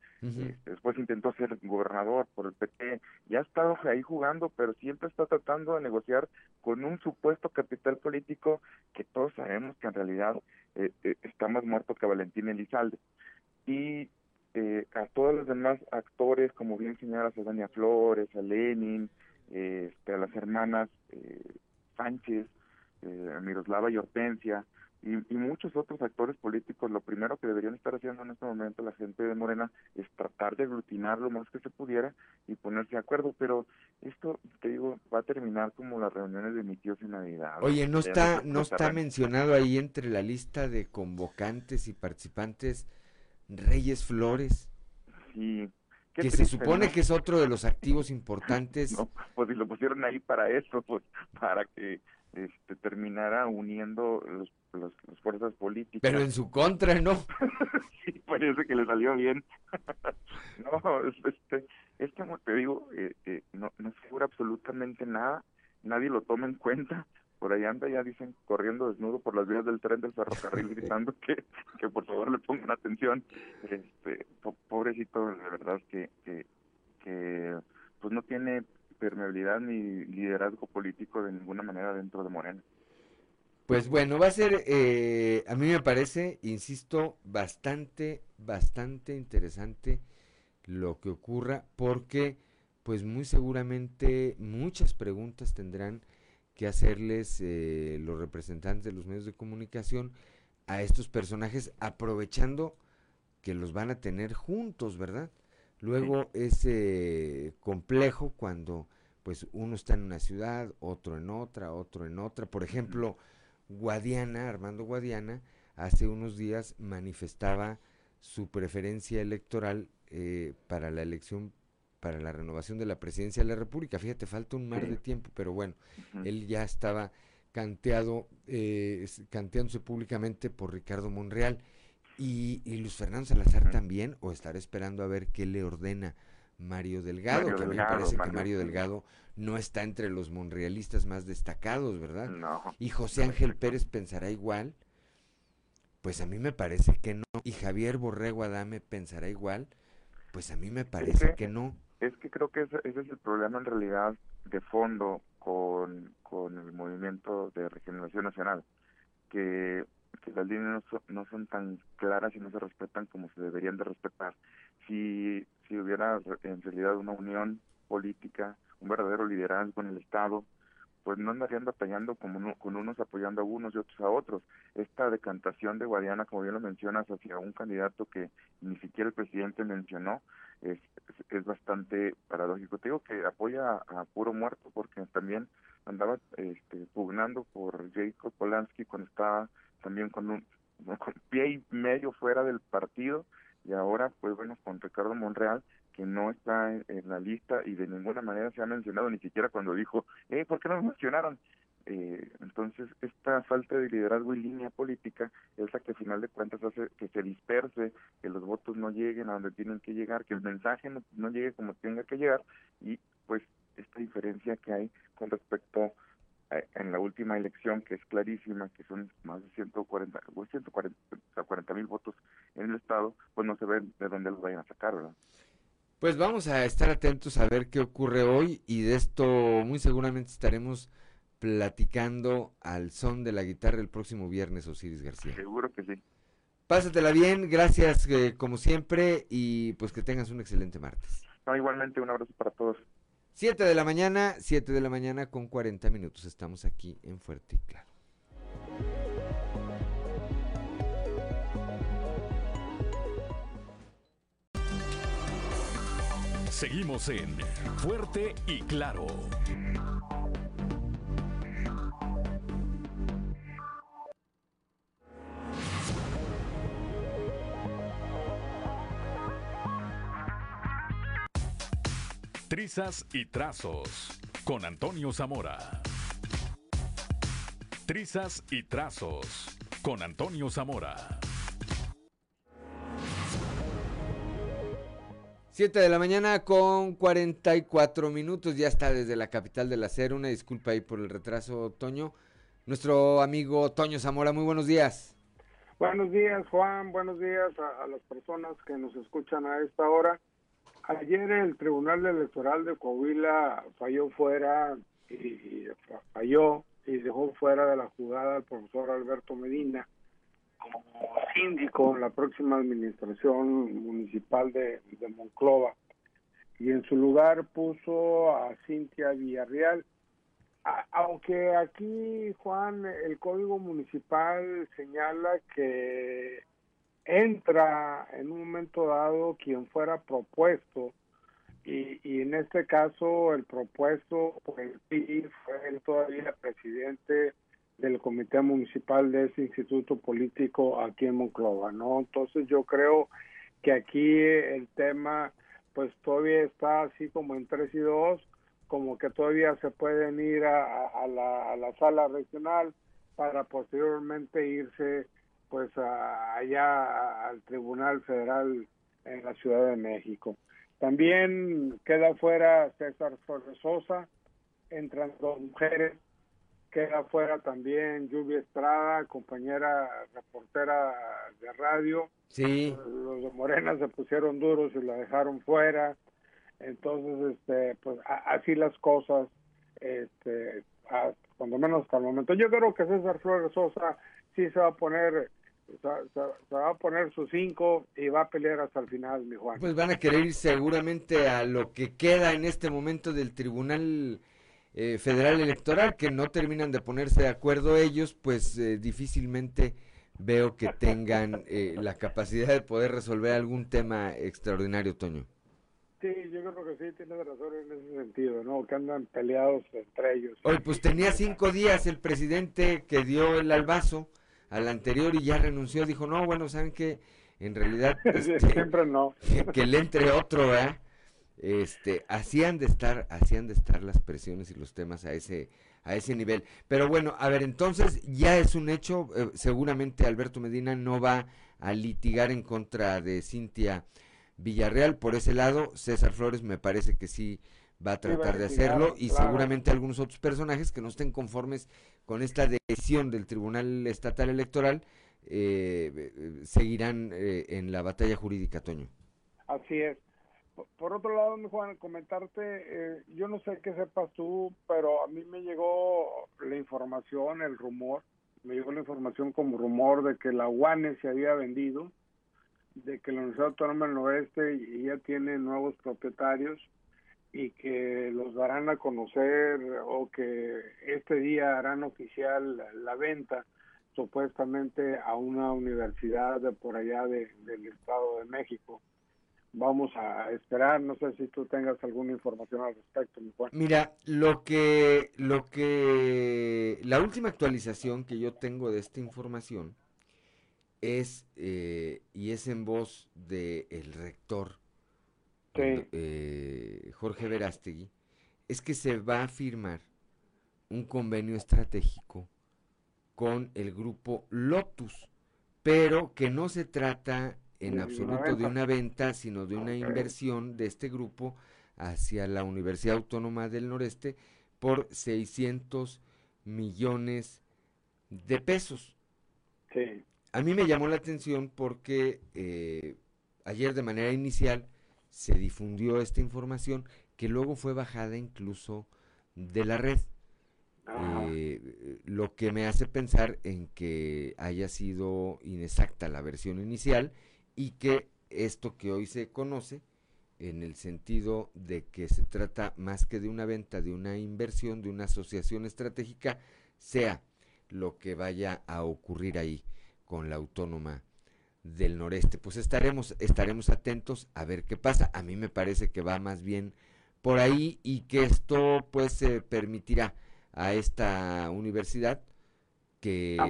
Después intentó ser gobernador por el PT. Ya ha estado ahí jugando, pero siempre está tratando de negociar con un supuesto capital político que todos sabemos que en realidad eh, eh, está más muerto que Valentín Elizalde. Y eh, a todos los demás actores, como bien señalas, a Dania Flores, a Lenin, este, a las hermanas eh, Sánchez, eh, Miroslava y Hortensia, y, y muchos otros actores políticos, lo primero que deberían estar haciendo en este momento la gente de Morena es tratar de aglutinar lo más que se pudiera y ponerse de acuerdo, pero esto, te digo, va a terminar como las reuniones de mi tío en Navidad. Oye, no está, no está mencionado ahí entre la lista de convocantes y participantes Reyes Flores, Sí. Qué que se triste, supone ¿no? que es otro de los activos importantes. No, pues si lo pusieron ahí para eso, pues para que este, terminara uniendo los, los, las fuerzas políticas. Pero en su contra, ¿no? sí, parece que le salió bien. no, es- este, es como te digo, eh, eh, no, no figura absolutamente nada, nadie lo toma en cuenta. Por ahí anda, ya dicen, corriendo desnudo por las vías del tren del ferrocarril, gritando que, que por favor le pongan atención. Este, po- pobrecito, de verdad que, que, que pues no tiene permeabilidad ni liderazgo político de ninguna manera dentro de Morena. Pues bueno, va a ser, eh, a mí me parece, insisto, bastante, bastante interesante lo que ocurra, porque pues muy seguramente muchas preguntas tendrán que hacerles eh, los representantes de los medios de comunicación a estos personajes, aprovechando que los van a tener juntos, ¿verdad? Luego es eh, complejo cuando pues uno está en una ciudad, otro en otra, otro en otra. Por ejemplo, Guadiana, Armando Guadiana, hace unos días manifestaba su preferencia electoral eh, para la elección, para la renovación de la presidencia de la República. Fíjate, falta un mar de tiempo, pero bueno, él ya estaba canteado, eh, canteándose públicamente por Ricardo Monreal. Y, y Luis Fernando Salazar también, o estará esperando a ver qué le ordena Mario Delgado, Mario que a mí me parece que Mario Delgado. No está entre los monrealistas más destacados, ¿verdad? No. Y José Ángel Pérez pensará igual. Pues a mí me parece que no. Y Javier Borrego Adame pensará igual. Pues a mí me parece que no. Es que creo que ese, ese es el problema en realidad de fondo con, con el movimiento de regeneración nacional, que, que las líneas no son, no son tan claras y no se respetan como se deberían de respetar. Si, si hubiera en realidad una unión política, un verdadero liderazgo en el Estado, pues no andarían batallando como uno- con unos apoyando a unos y otros a otros. Esta decantación de Guadiana, como bien lo mencionas, hacia un candidato que ni siquiera el presidente mencionó, es, es, bastante paradójico. Te digo que apoya a, puro muerto porque también andaba este, pugnando por Jacob Polanski cuando estaba también con un pie y medio fuera del partido y ahora pues bueno con Ricardo Monreal que no está en, la lista y de ninguna manera se ha mencionado ni siquiera cuando dijo eh ¿por qué no nos mencionaron? Eh, entonces esta falta de liderazgo y línea política es la que al final de cuentas hace que se disperse, que los votos no lleguen a donde tienen que llegar, que el mensaje no, llegue como tenga que llegar y pues esta diferencia que hay con respecto a, en la última elección que es clarísima, que son más de 140, o 140 o 40 mil votos en el estado, pues no se ve de dónde los vayan a sacar, ¿verdad? Pues vamos a estar atentos a ver qué ocurre hoy y de esto muy seguramente estaremos platicando al son de la guitarra el próximo viernes, Osiris García. Seguro que sí. Pásatela bien, gracias eh, como siempre y pues que tengas un excelente martes. No, igualmente un abrazo para todos. 7 de la mañana, 7 de la mañana con 40 minutos. Estamos aquí en Fuerte y Claro. Seguimos en Fuerte y Claro. Trizas y trazos con Antonio Zamora. Trizas y trazos con Antonio Zamora. 7 de la mañana con 44 minutos, ya está desde la capital del acero, una disculpa ahí por el retraso, Toño. Nuestro amigo Toño Zamora, muy buenos días. Buenos días, Juan. Buenos días a, a las personas que nos escuchan a esta hora. Ayer el Tribunal Electoral de Coahuila falló fuera y, y fa- falló y dejó fuera de la jugada al profesor Alberto Medina como síndico en la próxima administración municipal de, de Monclova y en su lugar puso a Cintia Villarreal. A- aunque aquí, Juan, el Código Municipal señala que entra en un momento dado quien fuera propuesto y, y en este caso el propuesto por el PRI fue él todavía presidente del comité municipal de ese instituto político aquí en Monclova, ¿no? Entonces yo creo que aquí el tema pues todavía está así como en 3 y 2, como que todavía se pueden ir a- a la, a la sala regional para posteriormente irse pues a- allá al Tribunal Federal en la Ciudad de México. También queda fuera César Flores Sosa, entran dos mujeres, queda fuera también Lluvia Estrada, compañera reportera de radio. Sí. Los de Morena se pusieron duros y la dejaron fuera. Entonces, este, pues a- así las cosas, este, a- cuando menos hasta el momento. Yo creo que César Flores Sosa sí se va a poner, se, va a poner sus cinco y va a pelear hasta el final, mi Juan. Pues van a querer ir seguramente a lo que queda en este momento del Tribunal eh, Federal Electoral, que no terminan de ponerse de acuerdo ellos, pues eh, difícilmente veo que tengan eh, la capacidad de poder resolver algún tema extraordinario, Toño. Sí, yo creo que sí, tienes razón en ese sentido, ¿no? Que andan peleados entre ellos. Hoy pues tenía cinco días el presidente que dio el albazo al anterior y ya renunció, dijo, no, bueno, ¿saben que En realidad, este, Siempre no. que, le entre otro, ¿verdad? Este, así han de estar, así han de estar las presiones y los temas a ese, a ese nivel. Pero bueno, a ver, entonces ya es un hecho, eh, seguramente Alberto Medina no va a litigar en contra de Cintia Villarreal por ese lado, César Flores me parece que sí va a tratar de hacerlo y seguramente algunos otros personajes que no estén conformes con esta decisión del Tribunal Estatal Electoral eh, eh, seguirán en la batalla jurídica, Toño. Así es. Por otro lado, mi Juan, comentarte, eh, yo no sé qué sepas tú, pero a mí me llegó la información, el rumor, me llegó la información como rumor de que la UANE se había vendido, de que la Universidad Autónoma del Noroeste ya tiene nuevos propietarios y que los darán a conocer o que este día harán oficial la venta supuestamente a una universidad de por allá del Estado de México vamos a esperar. No sé si tú tengas alguna información al respecto. Mira, lo que, lo que, la última actualización que yo tengo de esta información es, eh, y es en voz del el rector eh, Jorge Verástegui, es que se va a firmar un convenio estratégico con el grupo Lotus, pero que no se trata en absoluto de una venta, sino de una inversión de este grupo hacia la Universidad Autónoma del Noreste por 600 millones de pesos. Sí. A mí me llamó la atención porque eh, ayer de manera inicial se difundió esta información que luego fue bajada incluso de la red. Eh, lo que me hace pensar en que haya sido inexacta la versión inicial y que esto que hoy se conoce en el sentido de que se trata más que de una venta, de una inversión, de una asociación estratégica, sea lo que vaya a ocurrir ahí con la autónoma del noreste. Pues estaremos, estaremos atentos a ver qué pasa. A mí me parece que va más bien por ahí y que esto pues se permitirá a esta universidad que... A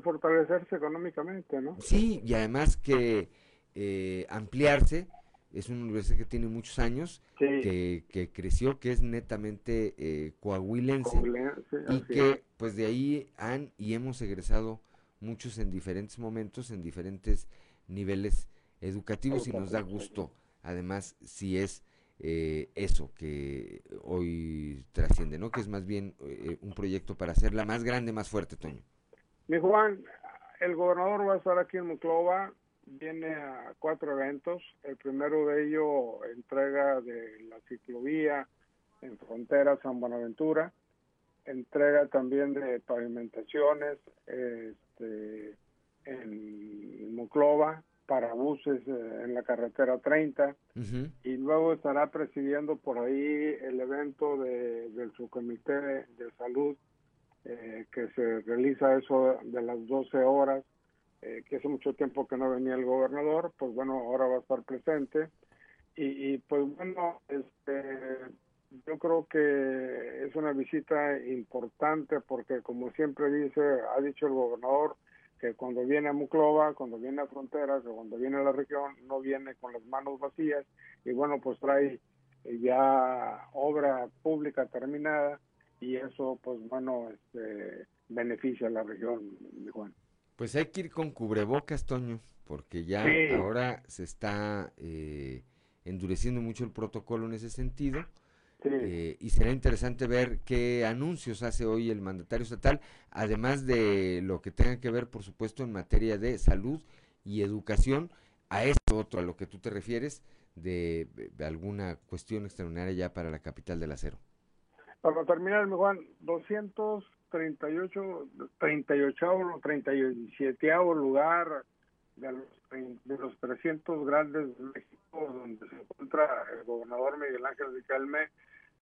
fortalecerse económicamente, ¿no? Sí, y además que eh, ampliarse. Es una universidad que tiene muchos años, que, creció, que es netamente eh, coahuilense, y que pues de ahí han y hemos egresado muchos en diferentes momentos, en diferentes niveles educativos y nos da gusto. Además, si es eh, eso que hoy trasciende, ¿no? Que es más bien un proyecto para hacerla más grande, más fuerte, Toño. Mi Juan, el gobernador va a estar aquí en Muclova viene a cuatro eventos. El primero de ellos, entrega de la ciclovía en frontera San Buenaventura, entrega también de pavimentaciones este, en Moclova para buses eh, en la carretera 30 y luego estará presidiendo por ahí el evento de, del subcomité de, salud eh, que se realiza eso de las 12 horas eh, que hace mucho tiempo que no venía el gobernador, pues bueno, ahora va a estar presente. Y, pues bueno, este, yo creo que es una visita importante porque como siempre dice, ha dicho el gobernador, que cuando viene a Muclova, cuando viene a Fronteras o cuando viene a la región, no viene con las manos vacías y bueno, pues trae ya obra pública terminada y eso pues bueno, este, beneficia a la región, Juan. Pues hay que ir con cubrebocas, Toño, porque ya ahora se está eh, endureciendo mucho el protocolo en ese sentido. Eh, y será interesante ver qué anuncios hace hoy el mandatario estatal, además de lo que tenga que ver, por supuesto, en materia de salud y educación, a esto otro, a lo que tú te refieres, de, alguna cuestión extraordinaria ya para la capital del acero. Para terminar, Juan, 200 38, 38 37 lugar de los, de los 300 grandes de México donde se encuentra el gobernador Miguel Ángel Riquelme,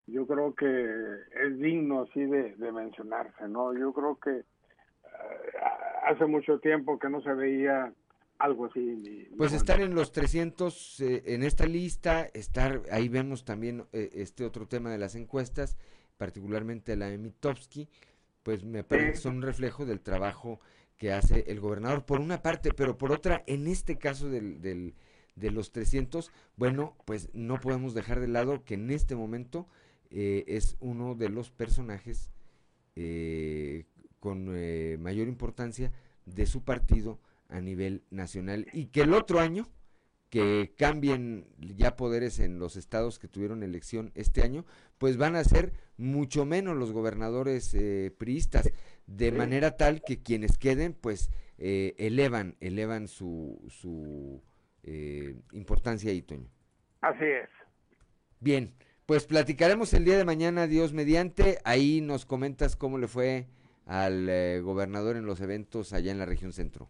yo creo que es digno así de, mencionarse, ¿no? Yo creo que eh, hace mucho tiempo que no se veía algo así. pues estar en los 300 eh, en esta lista, estar ahí vemos también eh, este otro tema de las encuestas, particularmente la de Mitowski, pues me parece que son un reflejo del trabajo que hace el gobernador por una parte, pero por otra, en este caso del, del, de los 300, bueno, pues no podemos dejar de lado que en este momento eh, es uno de los personajes eh, con eh, mayor importancia de su partido a nivel nacional y que el otro año que cambien ya poderes en los estados que tuvieron elección este año, pues van a ser mucho menos los gobernadores priistas, de manera tal que quienes queden, pues elevan, elevan su, su importancia ahí, Toño. Así es. Bien, pues platicaremos el día de mañana, Dios mediante, ahí nos comentas cómo le fue al eh, gobernador en los eventos allá en la región centro.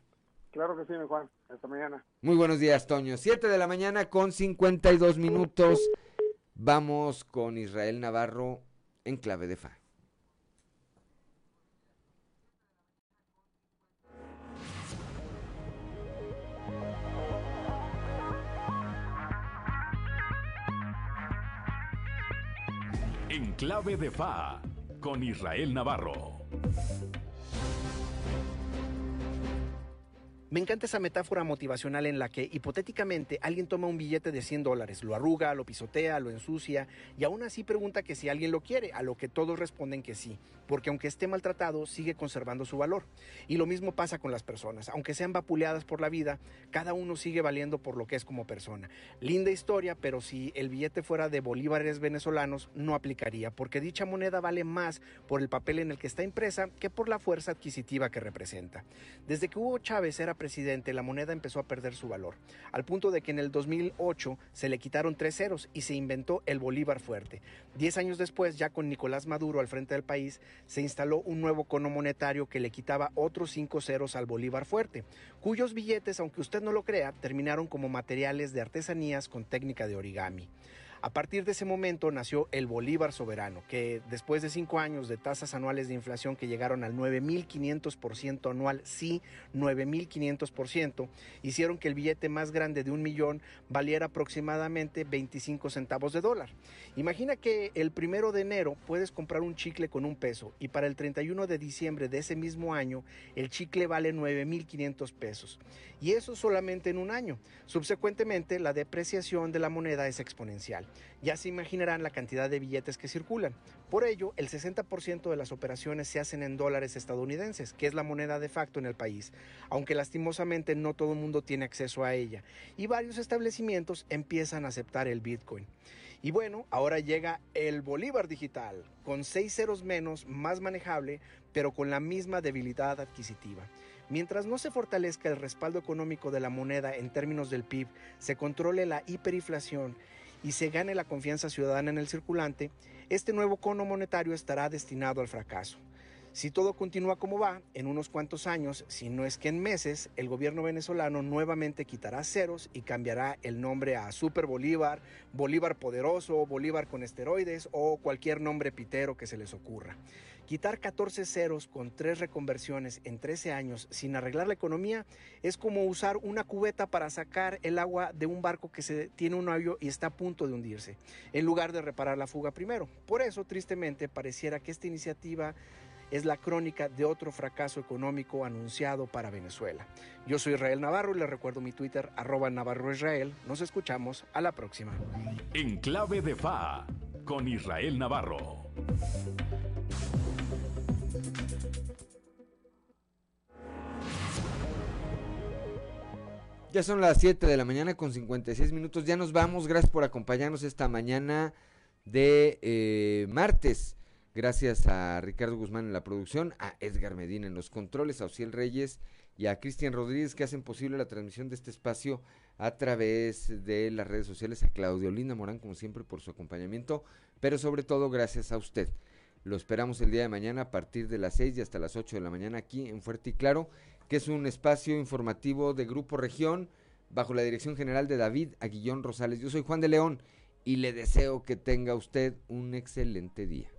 Claro que sí, mi Juan. Hasta mañana. Muy buenos días, Toño. Siete de la mañana con 52 minutos. Vamos con Israel Navarro en clave de fa. En clave de fa con Israel Navarro. Me encanta esa metáfora motivacional en la que hipotéticamente alguien toma un billete de 100 dólares, lo arruga, lo pisotea, lo ensucia y aún así pregunta que si alguien lo quiere, a lo que todos responden que sí, porque aunque esté maltratado sigue conservando su valor. Y lo mismo pasa con las personas, aunque sean vapuleadas por la vida, cada uno sigue valiendo por lo que es como persona. Linda historia, pero si el billete fuera de bolívares venezolanos no aplicaría, porque dicha moneda vale más por el papel en el que está impresa que por la fuerza adquisitiva que representa. Desde que Hugo Chávez era presidente, la moneda empezó a perder su valor, al punto de que en el 2008 se le quitaron tres ceros y se inventó el Bolívar fuerte. Diez años después, ya con Nicolás Maduro al frente del país, se instaló un nuevo cono monetario que le quitaba otros cinco ceros al Bolívar fuerte, cuyos billetes, aunque usted no lo crea, terminaron como materiales de artesanías con técnica de origami. A partir de ese momento nació el Bolívar soberano, que después de cinco años de tasas anuales de inflación que llegaron al 9.500% anual, sí, 9.500%, hicieron que el billete más grande de un millón valiera aproximadamente 25 centavos de dólar. Imagina que el primero de enero puedes comprar un chicle con un peso y para el 31 de diciembre de ese mismo año el chicle vale 9.500 pesos. Y eso solamente en un año. Subsecuentemente, la depreciación de la moneda es exponencial. Ya se imaginarán la cantidad de billetes que circulan. Por ello, el 60% de las operaciones se hacen en dólares estadounidenses, que es la moneda de facto en el país, aunque lastimosamente no todo el mundo tiene acceso a ella, y varios establecimientos empiezan a aceptar el Bitcoin. Y bueno, ahora llega el Bolívar digital, con seis ceros menos, más manejable, pero con la misma debilidad adquisitiva. Mientras no se fortalezca el respaldo económico de la moneda en términos del PIB, se controle la hiperinflación y se gane la confianza ciudadana en el circulante, este nuevo cono monetario estará destinado al fracaso. Si todo continúa como va, en unos cuantos años, si no es que en meses, el gobierno venezolano nuevamente quitará ceros y cambiará el nombre a Super Bolívar, Bolívar Poderoso, Bolívar con esteroides o cualquier nombre pitero que se les ocurra. Quitar 14 ceros con tres reconversiones en 13 años sin arreglar la economía es como usar una cubeta para sacar el agua de un barco que tiene un hoyo y está a punto de hundirse, en lugar de reparar la fuga primero. Por eso, tristemente, pareciera que esta iniciativa es la crónica de otro fracaso económico anunciado para Venezuela. Yo soy Israel Navarro y les recuerdo mi Twitter, arroba Navarro Israel. Nos escuchamos a la próxima. En clave de FA con Israel Navarro. Ya son las 7 de la mañana con 56 minutos. Ya nos vamos. Gracias por acompañarnos esta mañana de eh, martes. Gracias a Ricardo Guzmán en la producción, a Edgar Medina en los controles, a Ociel Reyes y a Cristian Rodríguez que hacen posible la transmisión de este espacio a través de las redes sociales, a Claudio Linda Morán como siempre por su acompañamiento, pero sobre todo gracias a usted. Lo esperamos el día de mañana a partir de las 6 y hasta las 8 de la mañana aquí en Fuerte y Claro, que es un espacio informativo de Grupo Región bajo la dirección general de David Aguillón Rosales. Yo soy Juan de León y le deseo que tenga usted un excelente día.